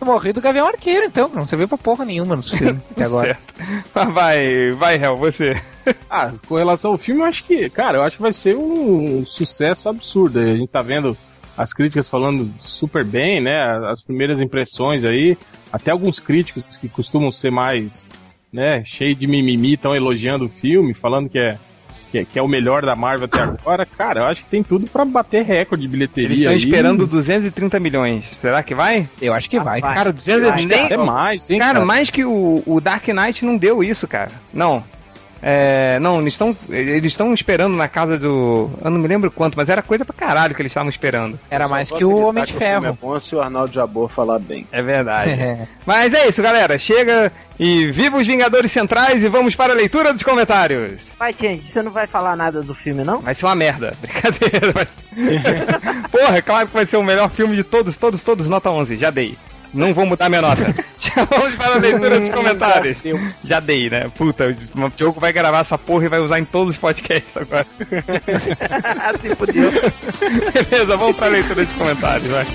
morrido o Gavião Arqueiro, então. Não serviu pra porra nenhuma nos filmes até agora. Mas vai, vai, Hel, você. Ah, com relação ao filme, eu acho que, cara, eu acho que vai ser um sucesso absurdo. A gente tá vendo as críticas falando super bem, né? As primeiras impressões aí, até alguns críticos que costumam ser mais, né, cheio de mimimi, estão elogiando o filme, falando que é, que é que é o melhor da Marvel até agora. Cara, eu acho que tem tudo pra bater recorde de bilheteria. Eles estão esperando 230 milhões. Será que vai? Eu acho que vai. Vai. Cara, 200 Vai, nem, até mais, hein, Cara, mais que o, o Dark Knight não deu isso, cara. Não. É, não, eles estão eles estão esperando na casa do. Eu não me lembro quanto, mas era coisa pra caralho que eles estavam esperando. Era mais que o Homem de Ferro. É bom se o Arnaldo Jabor falar bem. É verdade. É. mas é isso, galera. Chega e viva os Vingadores Centrais e vamos para a leitura dos comentários. Vai, Change, você não vai falar nada do filme, não? Vai ser uma merda. Brincadeira. Porra, é claro que vai ser o melhor filme de todos, todos, todos, nota 11. Já dei. Não vou mudar minha nota. Já vamos para a leitura dos comentários. Já dei, né? Puta, o Diogo vai gravar essa porra e vai usar em todos os podcasts agora. Se fudeu. Beleza, vamos para a leitura dos comentários, vai.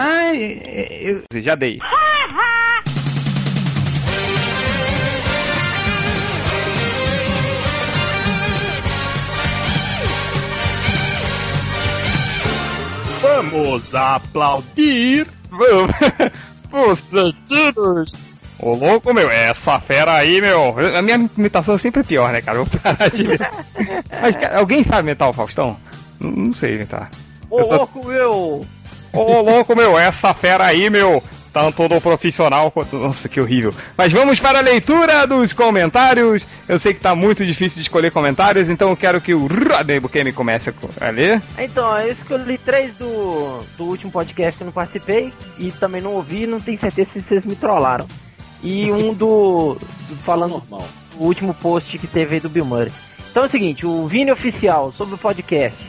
Ai, eu... Já dei. Vamos aplaudir. Você Ô louco, meu, essa fera aí, meu. A minha imitação sempre é pior, né, cara? Eu vou parar de. Mas, cara, alguém sabe imitar o Faustão? Não, não sei imitar. Ô Eu só- louco, meu! Ô louco, meu, essa fera aí, meu. Tanto do profissional quanto. Nossa, que horrível. Mas vamos para a leitura dos comentários. Eu sei que tá muito difícil de escolher comentários, então eu quero que o Rodney Bukemi comece a ler. Então, eu escolhi três do, do último podcast que eu não participei e também não ouvi, não tenho certeza se vocês me trollaram. E um do. do- falando Normal. do último post que teve aí do Bill Murray. Então é o seguinte, o Vini Oficial sobre o podcast.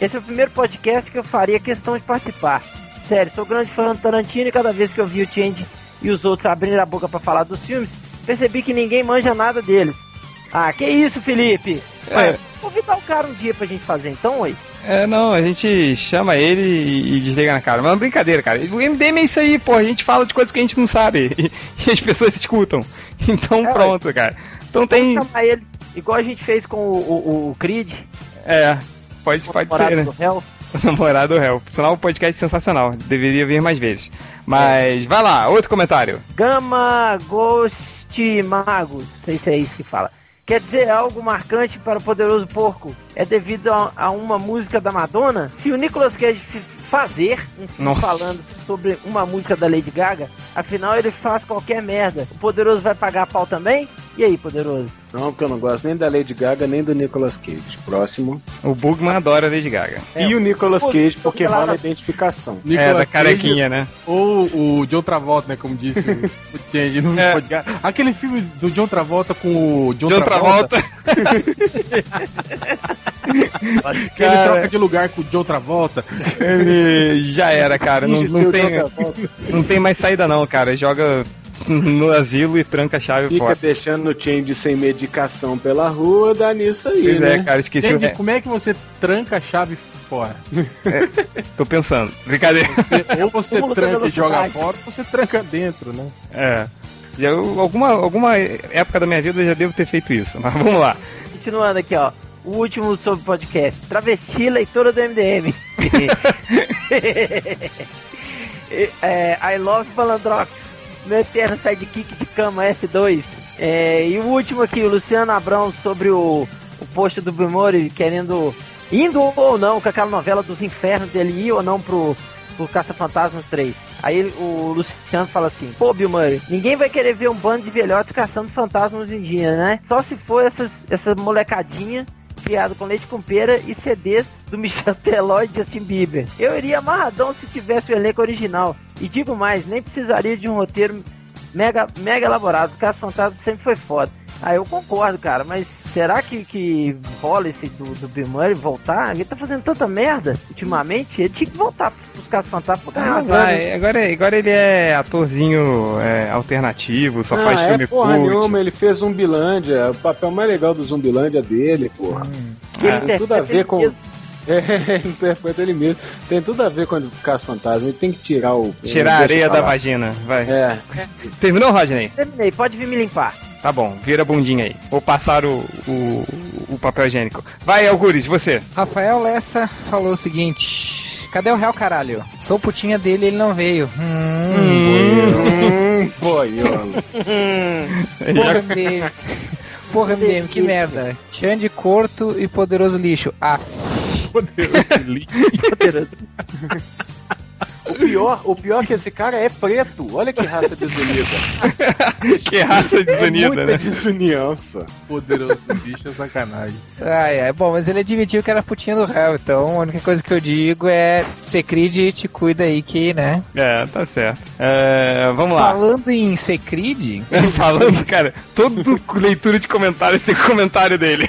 Esse é o primeiro podcast que eu faria questão de participar. Sério, sou grande fã do Tarantino e cada vez que eu vi o Change e os outros abrindo a boca pra falar dos filmes, percebi que ninguém manja nada deles. Ah, que isso, Felipe? É. Ué, convidar o cara um dia pra gente fazer então, oi? É, não, a gente chama ele e, e desliga na cara. Mas é uma brincadeira, cara. O MDM é isso aí, pô. A gente fala de coisas que a gente não sabe. E, e as pessoas escutam. Então É, pronto, cara. Então tem. Chamar ele, igual a gente fez com o, o, o Creed, É. Pode, pode ser, né? do Hell. Namorado réu. Sinal, o podcast é sensacional. Deveria vir mais vezes. Mas vai lá, outro comentário. Gama Ghost Magos, não sei se é isso que fala. Quer dizer algo marcante para o poderoso porco? É devido a, a uma música da Madonna? Se o Nicolas Cage f- fazer um filme Nossa. falando sobre uma música da Lady Gaga, afinal ele faz qualquer merda. O poderoso vai pagar pau também? E aí, poderoso? Não, porque eu não gosto nem da Lady Gaga, nem do Nicolas Cage. Próximo. O Bugman adora Lady Gaga. É, e o Nicolas pô, Cage, porque rola a identificação. é, da Nicolas carequinha, né? Ou o John Travolta, né? Como disse o, Change no É. podcast. Aquele filme do John Travolta com o John, De outra Travolta, volta. que ele troca de lugar com o John Travolta. Ele já era, cara. Não, não tem, John Travolta. não tem mais saída, não, cara. Joga no asilo e tranca a chave Fica fora. deixando o Change sem medicação pela rua, dá nisso aí, Pois né? é, cara, esqueci o Change, re... como é que você tranca a chave fora? Tô pensando. Brincadeira. Você- ou você da tranca e joga fora, ou você tranca dentro, né? É. Já, eu- alguma, alguma época da minha vida eu já devo ter feito isso. Mas vamos lá. Continuando aqui, ó. O último sobre o podcast. Travesti leitora do MDM. é, I love Balandrox. Meu eterno sidekick de cama S2. É, e o último aqui, o Luciano Abrão, sobre o, o post do Bimori querendo. Indo ou não com aquela novela dos infernos dele ir ou não pro, pro Caça-Fantasmas 3. Aí o Luciano fala assim: Pô, Bill Murray, ninguém vai querer ver um bando de velhotes caçando fantasmas hoje em dia, né? Só se for essas, essa molecadinha com leite com pera e CDs do Michel Teló e Justin Bieber. Eu iria amarradão se tivesse o elenco original. E digo mais, nem precisaria de um roteiro mega, mega elaborado. O Caso Fantasma sempre foi foda. Ah, eu concordo, cara, mas será que, que rola esse do, do Bill Murray voltar? Ele tá fazendo tanta merda ultimamente, ele tinha que voltar pros Casos Fantasmas pra ganhar Ah, grana. vai. Agora, agora ele é atorzinho é, alternativo, só Não, faz é filme porra cult. nenhuma, ele fez Zumbilândia, o papel mais legal do Zumbilândia é dele, porra. Que ele Ah, tem tudo a ver com- mesmo. É, ele interpreta ele mesmo. Tem tudo a ver com o caso fantasma, ele tem que tirar o. Tirar a areia da vagina. Vai. É, Terminou, Rodney? Terminei, pode vir me limpar. Tá bom, vira a bundinha aí. Vou passar o, o, o papel higiênico. Vai, Algures, você. Rafael Lessa falou o seguinte: Cadê o réu caralho? Sou putinha dele ele não veio. Hum, hum, boiola. porra, MDM. Porra, MDM, que merda. Xande Corto e Poderoso Lixo. Ah, Poderoso lixo. O pior, o pior é que esse cara é preto. Olha que raça desunida. que raça É desunida, muita né? desuniança. Poderoso bicho é sacanagem. Ai, ai, bom, mas ele admitiu que era putinha do réu, então a única coisa que eu digo é Secrid te cuida aí que, né? É, tá certo. É, vamos lá. Falando em Secrid, Falando, cara, toda leitura de comentários tem comentário dele.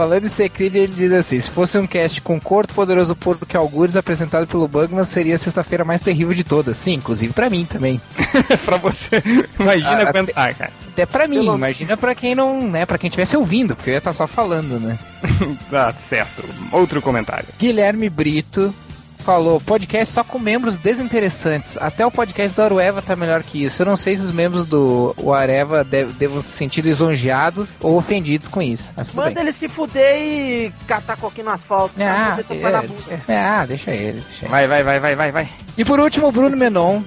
Falando em Secrid, ele diz assim: se fosse um cast com Corto Poderoso Porco que Algures apresentado pelo Bugman, seria a sexta-feira mais terrível de todas. Sim, inclusive pra mim também. pra você. Imagina Ah, aguentar, cara. Até pra mim, Pelo- imagina pra quem não, né, pra quem estivesse ouvindo, porque eu ia estar só falando, né? Tá certo. Outro comentário. Guilherme Brito falou: podcast só com membros desinteressantes. Até o podcast do Arueva tá melhor que isso. Eu não sei se os membros do o Areva de- devam se sentir lisonjeados ou ofendidos com isso. Mas tudo Manda bem. ele se fuder e catar coquinho no asfalto. pra Ah, na é, é, ah, deixa ele, deixa ele. Vai, vai, vai, vai, vai, vai. E por último, o Bruno Menon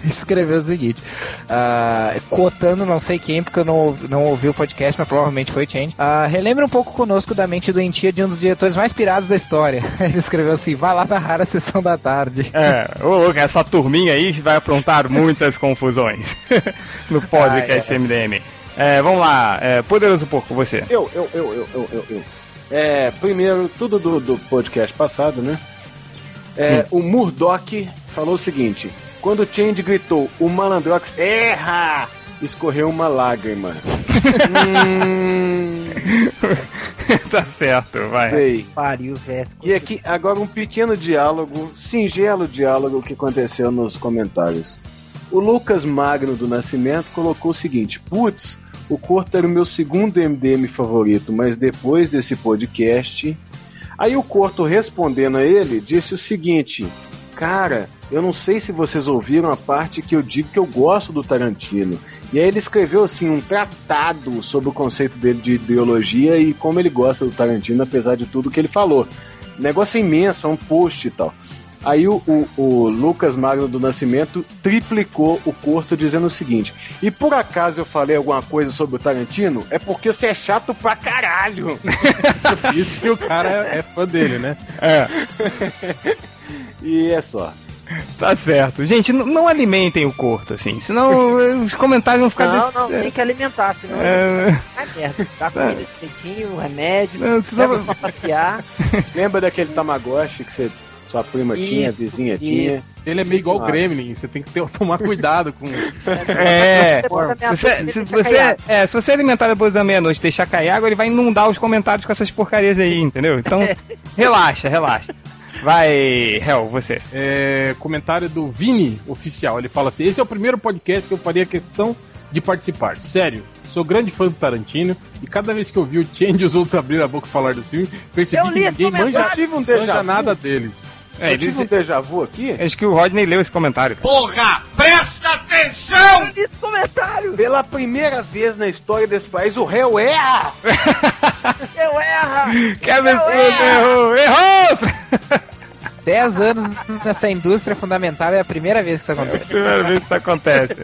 escreveu o seguinte: ah, cotando não sei quem, porque eu não, ouvi- não ouvi o podcast, mas provavelmente foi Change. Ah, relembra um pouco conosco da mente doentia de um dos diretores mais pirados da história. Ele escreveu assim: vai lá narrar a sessão da tarde. É, ô louco, essa turminha aí vai aprontar muitas confusões no podcast MDM. É, vamos lá, é, Poderoso Porco, você. Eu, eu, eu, eu, eu, eu, eu. É, primeiro, tudo do, do podcast passado, né? É, o Murdoch falou o seguinte: quando o Change gritou, o Malandrox erra! Escorreu uma lágrima. hum, tá certo, vai. sei. Pariu, velho. E aqui, agora um pequeno diálogo, singelo diálogo que aconteceu nos comentários. O Lucas Magno do Nascimento colocou o seguinte: Putz, o Corto era o meu segundo MDM favorito, mas depois desse podcast. Aí o Corto respondendo a ele disse o seguinte: Cara, eu não sei se vocês ouviram a parte que eu digo que eu gosto do Tarantino. E aí ele escreveu assim um tratado sobre o conceito dele de ideologia e como ele gosta do Tarantino, apesar de tudo que ele falou. Negócio é imenso, é um post e tal. Aí o, o- o Lucas Magno do Nascimento triplicou o corto dizendo o seguinte: E por acaso eu falei alguma coisa sobre o Tarantino? É porque você é chato pra caralho. Isso que o cara é, é fã dele, né? É, e é só. tá certo. Gente, não alimentem o corto, assim, senão os comentários vão ficar Não, desse- não, tem que alimentar, senão É, vai merda. Dá comida direitinho, remédio, não, senão- pra passear. Lembra daquele Tamagotchi que você, sua prima tinha, a Isso, vizinha isso. tinha? Ele é meio igual o. Gremlin, você tem que ter- tomar cuidado com. É, minha Você, boca, se, deixa você, é, se você alimentar depois da meia-noite e deixar cair água, ele vai inundar os comentários com essas porcarias aí, entendeu? Então, relaxa, relaxa. Vai, Hel, você. É, comentário do Vini Oficial. Ele fala assim: Esse é o primeiro podcast que eu faria questão de participar. Sério, sou grande fã do Tarantino e cada vez que eu vi o Change e os outros abrir a boca e falar do filme, percebi Eu que ninguém manja, um manja nada deles. É, eu tive ele, um déjà vu aqui. acho que o Rodney leu esse comentário. Eu li esse comentário! Pela primeira vez na história desse país, o réu erra! Eu erra! Eu fuder, errou! erro! Errou! 10 anos nessa indústria fundamental é a primeira vez que isso acontece. Primeira vez que isso acontece.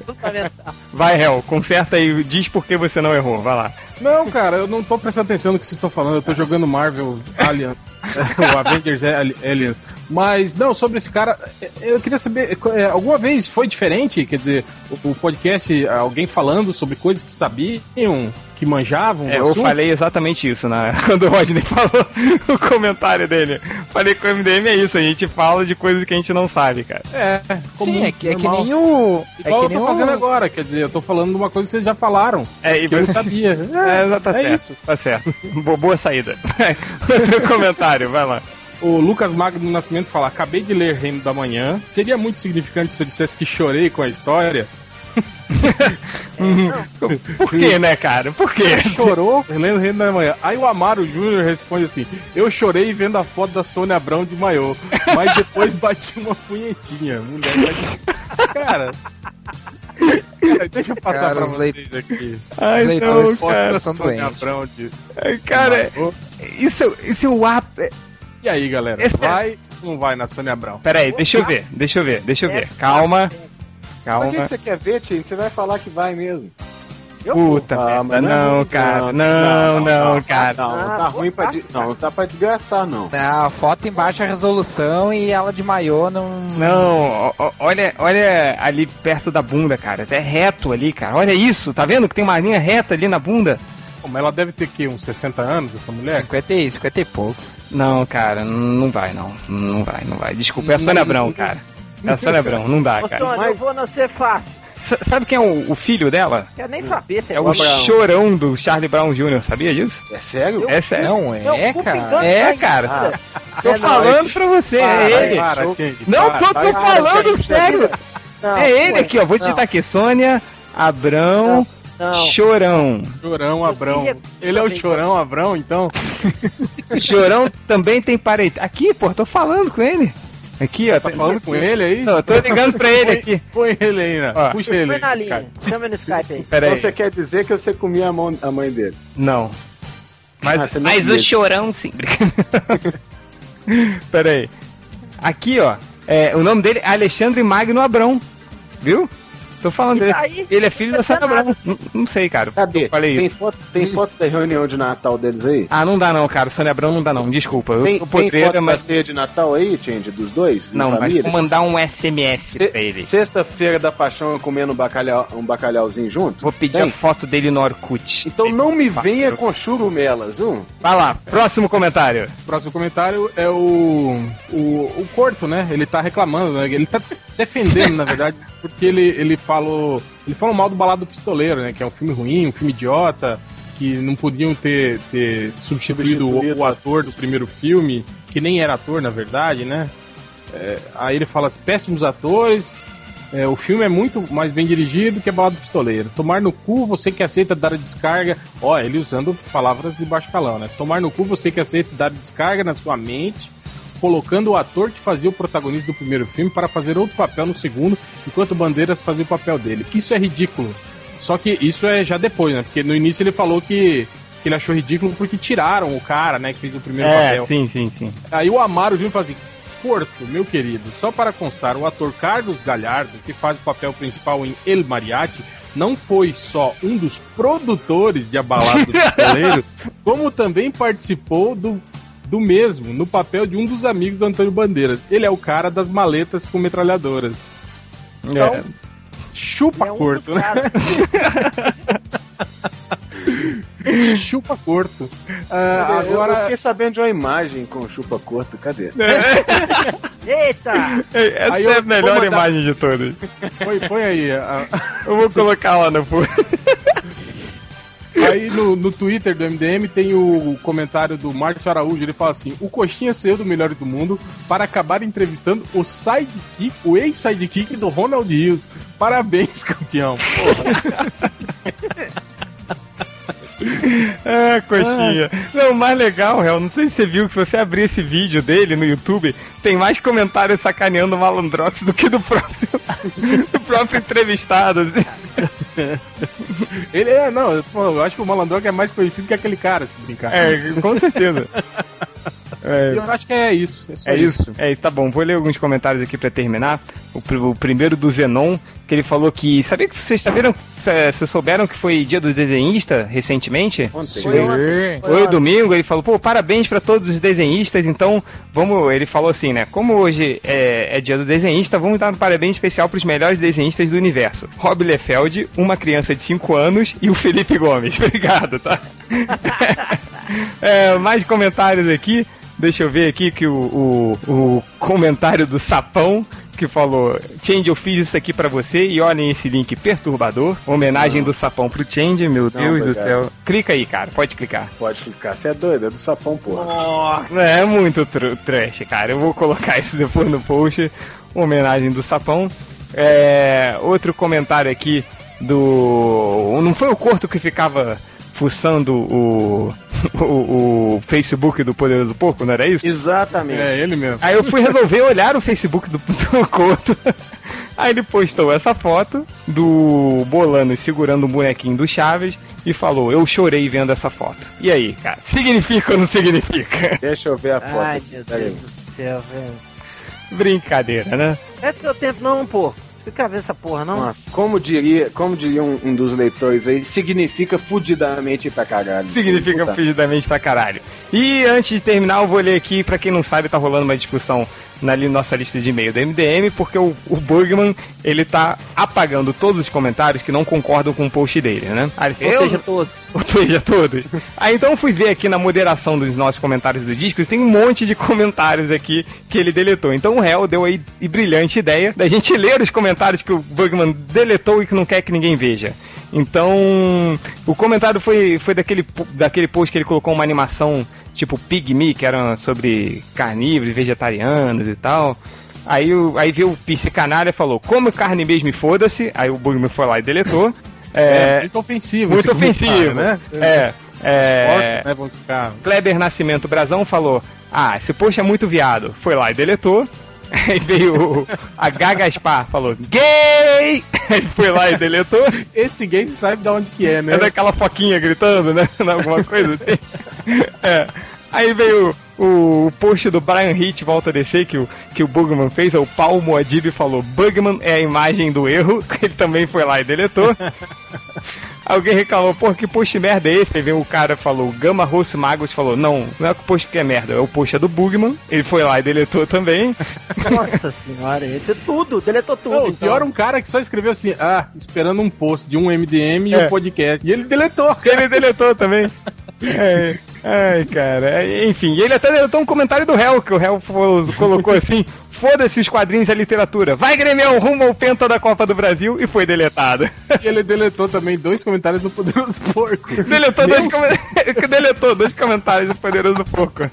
Vai, Hel, conserta aí, diz por que você não errou, vai lá. Não, cara, eu não tô prestando atenção no que vocês estão falando. Eu tô jogando Marvel Alien, o Avengers Ali- Aliens. Mas, não, sobre esse cara, eu queria saber, eh, alguma vez foi diferente? Quer dizer, o, o podcast, alguém falando sobre coisas que sabiam, que manjavam? É, eu assunto? falei exatamente isso né? quando o Rodney falou o comentário dele. Falei que o MDM é isso, a gente fala de coisas que a gente não sabe, cara. É, Sim, é que, é que nem o. É Igual que eu nem tô o. fazendo agora, quer dizer, eu tô falando de uma coisa que vocês já falaram. É, e eu sabia. É, tá é certo. isso. Tá certo. Bo- Boa saída. Outro comentário, vai lá. O Lucas Magno do Nascimento fala: Acabei de ler Reino da Manhã. Seria muito significante se eu dissesse que chorei com a história. Por que, né, cara? Por quê? Chorou lendo Reino da Manhã. Aí o Amaro Júnior responde assim: Eu chorei vendo a foto da Sônia Abrão de maiô, mas depois bati uma punhetinha. Mulher tá... Cara. Cara, Deixa eu passar Cara, pra os vocês leit- aqui. Ai, não, leitores Foto da cara. são Sônia doentes. De Ai, Cara, isso, isso é o ápice. E aí, galera? Esse- Vai ou não vai na Sônia Abrão? Pera aí, deixa eu ver, deixa eu ver, deixa eu ver. Calma, Pra que, que calma. você quer ver, Tim? Você vai falar que vai mesmo. Puta Ah, merda, mas não, cara. Não, não, cara. Não, não Ah, tá ruim pra. tá, de-. Não, não tá pra desgraçar, não. Não, foto em baixa resolução e ela de maiô não. Não, olha, olha ali perto da bunda, cara. Até reto ali, cara. Olha isso, tá vendo que tem uma linha reta ali na bunda? Mas ela deve ter que uns 60 anos, essa mulher? 50 e, 50 e poucos. Não, cara, não vai, não. Não vai, não vai. Desculpa, é a Sônia Abrão, cara. É a Sônia Abrão, não dá, Ô, cara. Sônia, eu vou nascer fácil. S- sabe quem é o, o filho dela? Quero nem saber se é, É o bom. chorão do Charlie Brown Jr., sabia disso? É sério? É sério. Não é, Não, culpa cara. É, cara. Ah, Tô é, não, falando pra você, Para, é ele. Para, Não, para. tô, falando sério. não, É ele aqui, ó. Vou digitar não, aqui. Sônia Abrão Não, Chorão. Chorão Abrão. Ele é o Chorão Abrão, então? Chorão também tem parente. Aqui, pô, tô falando com ele. Aqui, ó. Tá falando com ele aí? Não, tô ligando pra ele aqui. Põe ele aí, né? Ó. Puxa ele Põe aí. na linha. Chama no Skype aí. Pera Então aí. você quer dizer que você comia a, mão, a mãe dele? Não. Mas, Ah, Mas o chorão sim. pera aí. Aqui, ó. É, o nome dele é Alexandre Magno Abrão. Viu? Tô falando dele. Tá aí. Ele é filho da Sônia Abrão. Não, não sei, cara. Cadê? Eu falei Tem foto, tem foto da reunião de Natal deles aí? Ah, não dá não, cara. Sônia Abrão não dá não. Desculpa. Eu Tem, tô tem podreira, foto da ceia de Natal aí, Change, dos dois? Não, mas família? vou mandar um SMS Se- pra ele. Sexta-feira da paixão eu comendo um, bacalhau, um bacalhauzinho junto? Vou pedir Tem? a foto dele no Orkut. Então não me venha com churumelas, viu? Vai lá, próximo comentário. Próximo comentário é o, o. O Corto, né? Ele tá reclamando, né? Ele tá defendendo, na verdade, porque ele, ele falou. Ele falou mal do Balado Pistoleiro, né? Que é um filme ruim, um filme idiota, que não podiam ter, ter substituído o, Substituído. o ator do primeiro filme, que nem era ator, na verdade, né? É, aí ele fala assim, péssimos atores. é, o filme é muito mais bem dirigido que a Balada do Pistoleiro. Tomar no cu, você que aceita dar a descarga. Ó, ele usando palavras de baixo calão, né? Tomar no cu, você que aceita dar descarga na sua mente, colocando o ator que fazia o protagonista do primeiro filme para fazer outro papel no segundo, enquanto Bandeiras fazia o papel dele. Isso é ridículo. Só que isso é já depois, né? Porque no início ele falou que, que ele achou ridículo porque tiraram o cara, né? Que fez o primeiro papel. É, sim, sim, sim. Aí o Amaro Júnior fala assim: Porto, meu querido, só para constar, o ator Carlos Galhardo, que faz o papel principal em El Mariachi, não foi só um dos produtores de A Balada do Pistoleiro, como também participou do, do mesmo no papel de um dos amigos do Antônio Bandeiras. Ele é o cara das maletas com metralhadoras. Então, É. chupa É um corto, dos né? chupa corto. Agora Ah, eu agora, fiquei sabendo de uma imagem com chupa curto, cadê? Eita! Essa Aí é eu a melhor mandar- imagem de todas. põe, põe aí. a- Eu vou colocar lá no fundo. Aí no, no Twitter do MDM tem o comentário do Márcio Araújo, ele fala assim: o Coxinha saiu do melhor do mundo para acabar entrevistando o sidekick, o ex-sidekick do Ronald Rios. Parabéns, campeão. Ah, coxinha. Não, o mais legal, Real, não sei se você viu que se você abrir esse vídeo dele no YouTube, tem mais comentários sacaneando o Malandrox do que do próprio, do próprio entrevistado. Ele é, não, eu, tô falando, eu acho que o Malandrox é mais conhecido que aquele cara, se brincar. É, com certeza. É, Eu acho que é isso. É, É isso? É isso, tá bom. Vou ler alguns comentários aqui pra terminar. O, o primeiro do Zenon, que ele falou que. Sabia que vocês saberam. cê- Vocês souberam que foi dia do desenhista recentemente? Ontem. Foi Sim. foi Foi uma- domingo, ele falou, pô, parabéns pra todos os desenhistas, então vamos, ele falou assim, né, como hoje é, é dia do desenhista, vamos dar um parabéns especial pros melhores desenhistas do universo. Rob Liefeld, uma criança de 5 anos e o Felipe Gomes. Obrigado, tá? É, mais comentários aqui, deixa eu ver aqui que o, o, o comentário do Sapão, que falou, Change, eu fiz isso aqui pra você e olhem esse link perturbador. Homenagem do Sapão pro Change, meu Deus do céu. Clica aí, cara, pode clicar. Pode ficar, você é doido, é do sapão, porra. Nossa! É muito tr trash, cara. Eu vou colocar isso depois no post. Homenagem do Sapão. É, outro comentário aqui do. Não foi o Corto que ficava fuçando o, o, o Facebook do Poderoso Porco, não era isso? Exatamente. É ele mesmo. Aí eu fui resolver olhar o Facebook do, do Couto. Aí ele postou essa foto do Bolano segurando um bonequinho do Chaves e falou: Eu chorei vendo essa foto. E aí, cara? Significa ou não significa? Deixa eu ver a foto. Ai, meu. Deus do céu, velho. Brincadeira, né? É do seu tempo não, pô. Fica ver essa porra, não? Nossa, como diria, como diria um, um dos leitores aí, significa fudidamente pra caralho. Significa Puta. fugidamente pra caralho. E antes de terminar, eu vou ler aqui, pra quem não sabe, tá rolando uma discussão na nossa lista de e-mail da MDM, porque o, o Bugman, ele tá apagando todos os comentários que não concordam com o post dele, né? Aí ele Ou falou, seja, todos. Ou seja, todos. Aí então fui ver aqui na moderação dos nossos comentários do disco, tem um monte de comentários aqui que ele deletou. Então o réu deu aí e brilhante ideia da gente ler os comentários que o Bugman deletou e que não quer que ninguém veja. Então, o comentário foi, foi daquele, daquele post que ele colocou uma animação tipo Pygmy, que era sobre carnívoros, vegetarianos e tal. Aí, aí veio o Pisse Canalha e falou: Come carne mesmo e foda-se. Aí o Bugman foi lá e deletou. É, É, muito ofensivo. muito ofensivo, né? É. é Porcos, né. Kleber Nascimento Brazão falou: Ah, esse post é muito viado. Foi lá e deletou. Aí veio o- a Gagaspar, falou: Gay! Ele foi lá e deletou. Esse gay sabe de onde que é, né? É daquela foquinha gritando, né? Alguma coisa assim. É. Aí veio o, o post do Brian Hitch volta a descer, que o, que o Bugman fez, é o Paul Moadib falou, Bugman é a imagem do erro, ele também foi lá e deletou. Alguém reclamou, pô, que post merda é esse? Aí veio o cara falou, Gama Rosso Magos falou, não, não é o post que é merda, é o post é do Bugman, ele foi lá e deletou também. Nossa senhora, esse tudo, deletou tudo. Não, o então. pior é um cara que só escreveu assim, ah, esperando um post de um MDM e É. um podcast. E ele deletou. Ele deletou também. É, ai, cara. é, Enfim, e ele até deletou um comentário do réu, que o réu falou- colocou assim: foda-se os quadrinhos e a literatura. Vai, Grêmio, rumo ao penta da Copa do Brasil e foi deletado. E ele deletou também dois comentários do Poderoso Porco. deletou, dois come- deletou dois comentários do Poderoso Porco.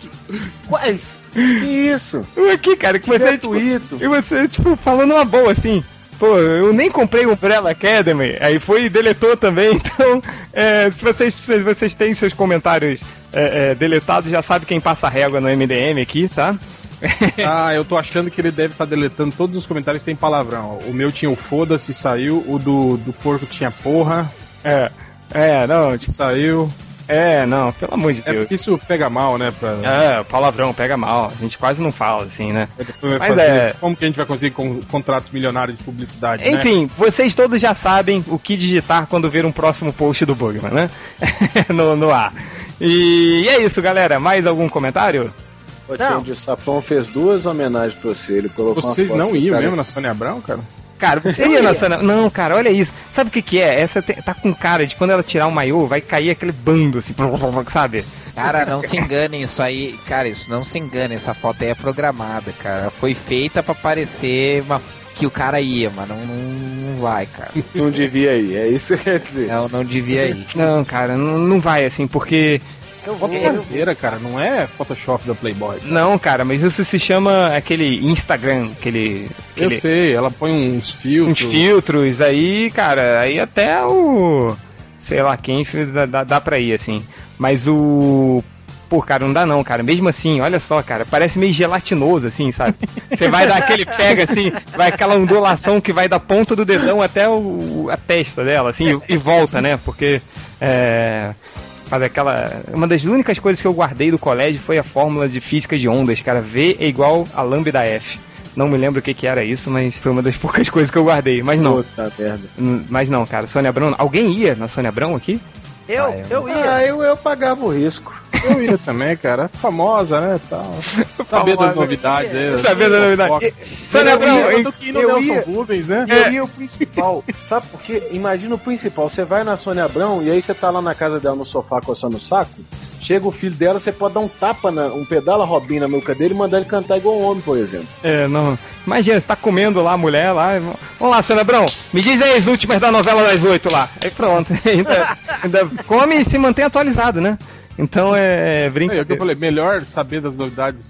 Quais? Que isso? Aqui, cara, que, Que você, tipo, gratuito. e você, tipo, falando uma boa assim. Pô, eu nem comprei o Umbrella Academy, aí foi e deletou também, então, é, se, vocês, se vocês têm seus comentários é, é, deletados, já sabe quem passa a régua no MDM aqui, tá? Ah, eu tô achando que ele deve estar deletando todos os comentários que tem palavrão. O meu tinha o foda-se, saiu. O do, do porco tinha porra, É, é, não, saiu. é, não, pelo amor de É Deus. isso pega mal, né? Pra, É, palavrão, pega mal, a gente quase não fala, assim, né? vai mas fazer- é- Como que a gente vai conseguir con- contratos milionários de publicidade, né? Enfim, vocês todos já sabem o que digitar quando ver um próximo post do Bugman, né? no, no ar. E é isso, galera. Mais algum comentário? O Não. Change Sapão fez duas homenagens pra você. Ele colocou uma Vocês não iam mesmo na Sônia Abrão, cara? Cara, você ia na Sana... Não, cara, olha isso. Sabe o que que é? Essa te- tá com cara de quando ela tirar o maiô, vai cair aquele bando, assim, sabe? Cara, não se enganem, isso aí. Cara, isso não se engane, essa foto aí é programada, cara. Foi feita pra parecer uma, que o cara ia, mas não, não, não vai, cara. Não devia ir, é isso que quer dizer. Não, não devia ir. Não, cara, não, não vai assim, porque. Eu Foto caseira, cara, não é Photoshop da Playboy. Não, cara, mas isso se chama aquele Instagram, aquele. Eu aquele sei, ela põe uns filtros. uns filtros aí, cara, aí até o. Sei lá quem dá, dá, dá pra ir, assim. Mas o. Pô, cara, não dá não, cara. Mesmo assim, olha só, cara, parece meio gelatinoso, assim, sabe? Você vai dar aquele pega, assim, vai aquela ondulação que vai da ponta do dedão até o, a testa dela, assim, e, e volta, né? Porque. É. Faz aquela. Uma das únicas coisas que eu guardei do colégio foi a fórmula de física de ondas, cara. V é igual a lambda F. Não me lembro o que, que era isso, mas foi uma das poucas coisas que eu guardei. Mas não, Puta merda. Mas não, cara, Sônia Abrão. Alguém ia na Sônia Abrão aqui? Eu, Ah, eu ia. Ah, eu, eu pagava o risco. Eu ia também, cara. Famosa, né? Tal. Saber das novidades aí. Saber das novidades. Sônia Eu hein? eu no eu Nelson ia. Rubens, né? Eu ia o principal. Sabe por quê? Imagina o principal. Você vai na Sônia Abrão e aí você tá lá na casa dela no sofá coçando o saco. Chega o filho dela, você pode dar um tapa, na, um pedala Robin na nuca dele e mandar ele cantar igual um homem, por exemplo. É, não. Imagina, você tá comendo lá a mulher lá. Vamos lá, Sônia Abrão, me diz aí as últimas da novela das oito lá. Aí pronto. ainda, ainda come e se mantém atualizado, né? Então é É, é o que eu brincadeira. falei, melhor saber das novidades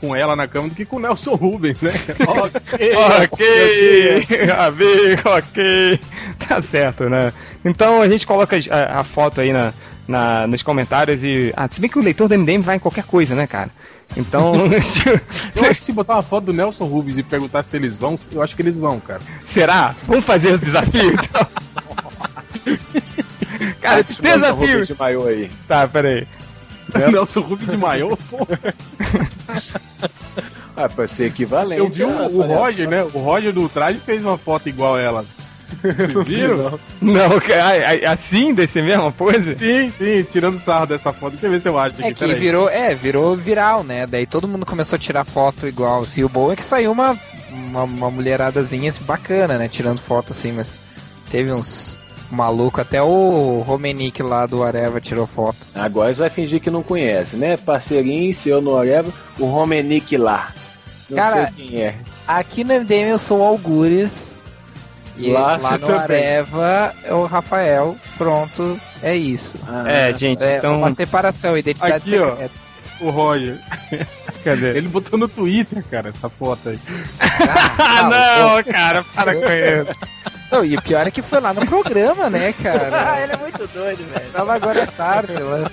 com ela na cama do que com o Nelson Rubens, né? ok. Ok, amigo, ok. Tá certo, né? Então a gente coloca a, a foto aí na, na- nos comentários e. Ah, se bem que o leitor do MDM vai em qualquer coisa, né, cara? Então. Eu acho que se botar uma foto do Nelson Rubens e perguntar se eles vão, eu acho que eles vão, cara. será? Vamos fazer o desafio então? Cara, desafio! de maiô aí. Tá, peraí. Nelson Rubens de maiô, pô. Ah, pra ser equivalente. Eu vi o, o Roger, né? O Roger do traje fez uma foto igual a ela. Vocês viram? Não, cara, assim, desse mesma pose? Sim, sim, tirando sarro dessa foto. Deixa eu ver se eu acho É aqui. que peraí. virou, é, virou viral, né? Daí todo mundo começou a tirar foto igual. Assim, o bom é que saiu uma, uma, uma mulheradazinha assim, bacana, né? Tirando foto assim, mas teve uns maluco, até o Romenick lá do Areva tirou foto. Agora você vai fingir que não conhece, né? Parceirinho, seu no Areva, o Romenick lá. Não Cara, sei quem é. Aqui no MDM eu sou o Algures. E Lá lá, no também. Areva é o Rafael. Pronto, é isso. Ah, É, gente, É então. uma separação, identidade Aqui, ó. secreta. O Roger. Cadê? Ele botou no Twitter, cara, essa foto aí. Ah, não, cara, para com isso. Não, e o pior é que foi lá no programa, né, Ah, cara? ele é muito doido, velho. Tava agora à tarde lá.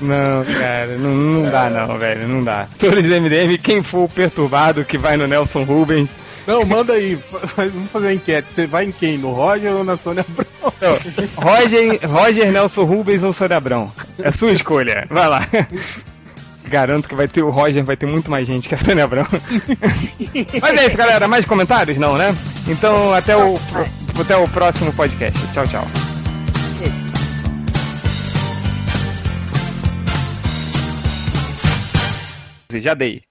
Não, cara, não, não dá não, velho, não dá. Todos do MDM, quem for o perturbado que vai no Nelson Rubens. Não, manda aí. Vamos fazer a enquete. Você vai em quem? No Roger ou na Sônia Abrão? Não, Roger, Roger Nelson Rubens ou Sônia Abrão. É sua escolha, vai lá. Garanto que vai ter o Roger, vai ter muito mais gente que a Sônia Abrão. Mas é isso, galera. Mais comentários? Não, né? Então, até o, até o próximo podcast. Tchau, tchau. Já dei.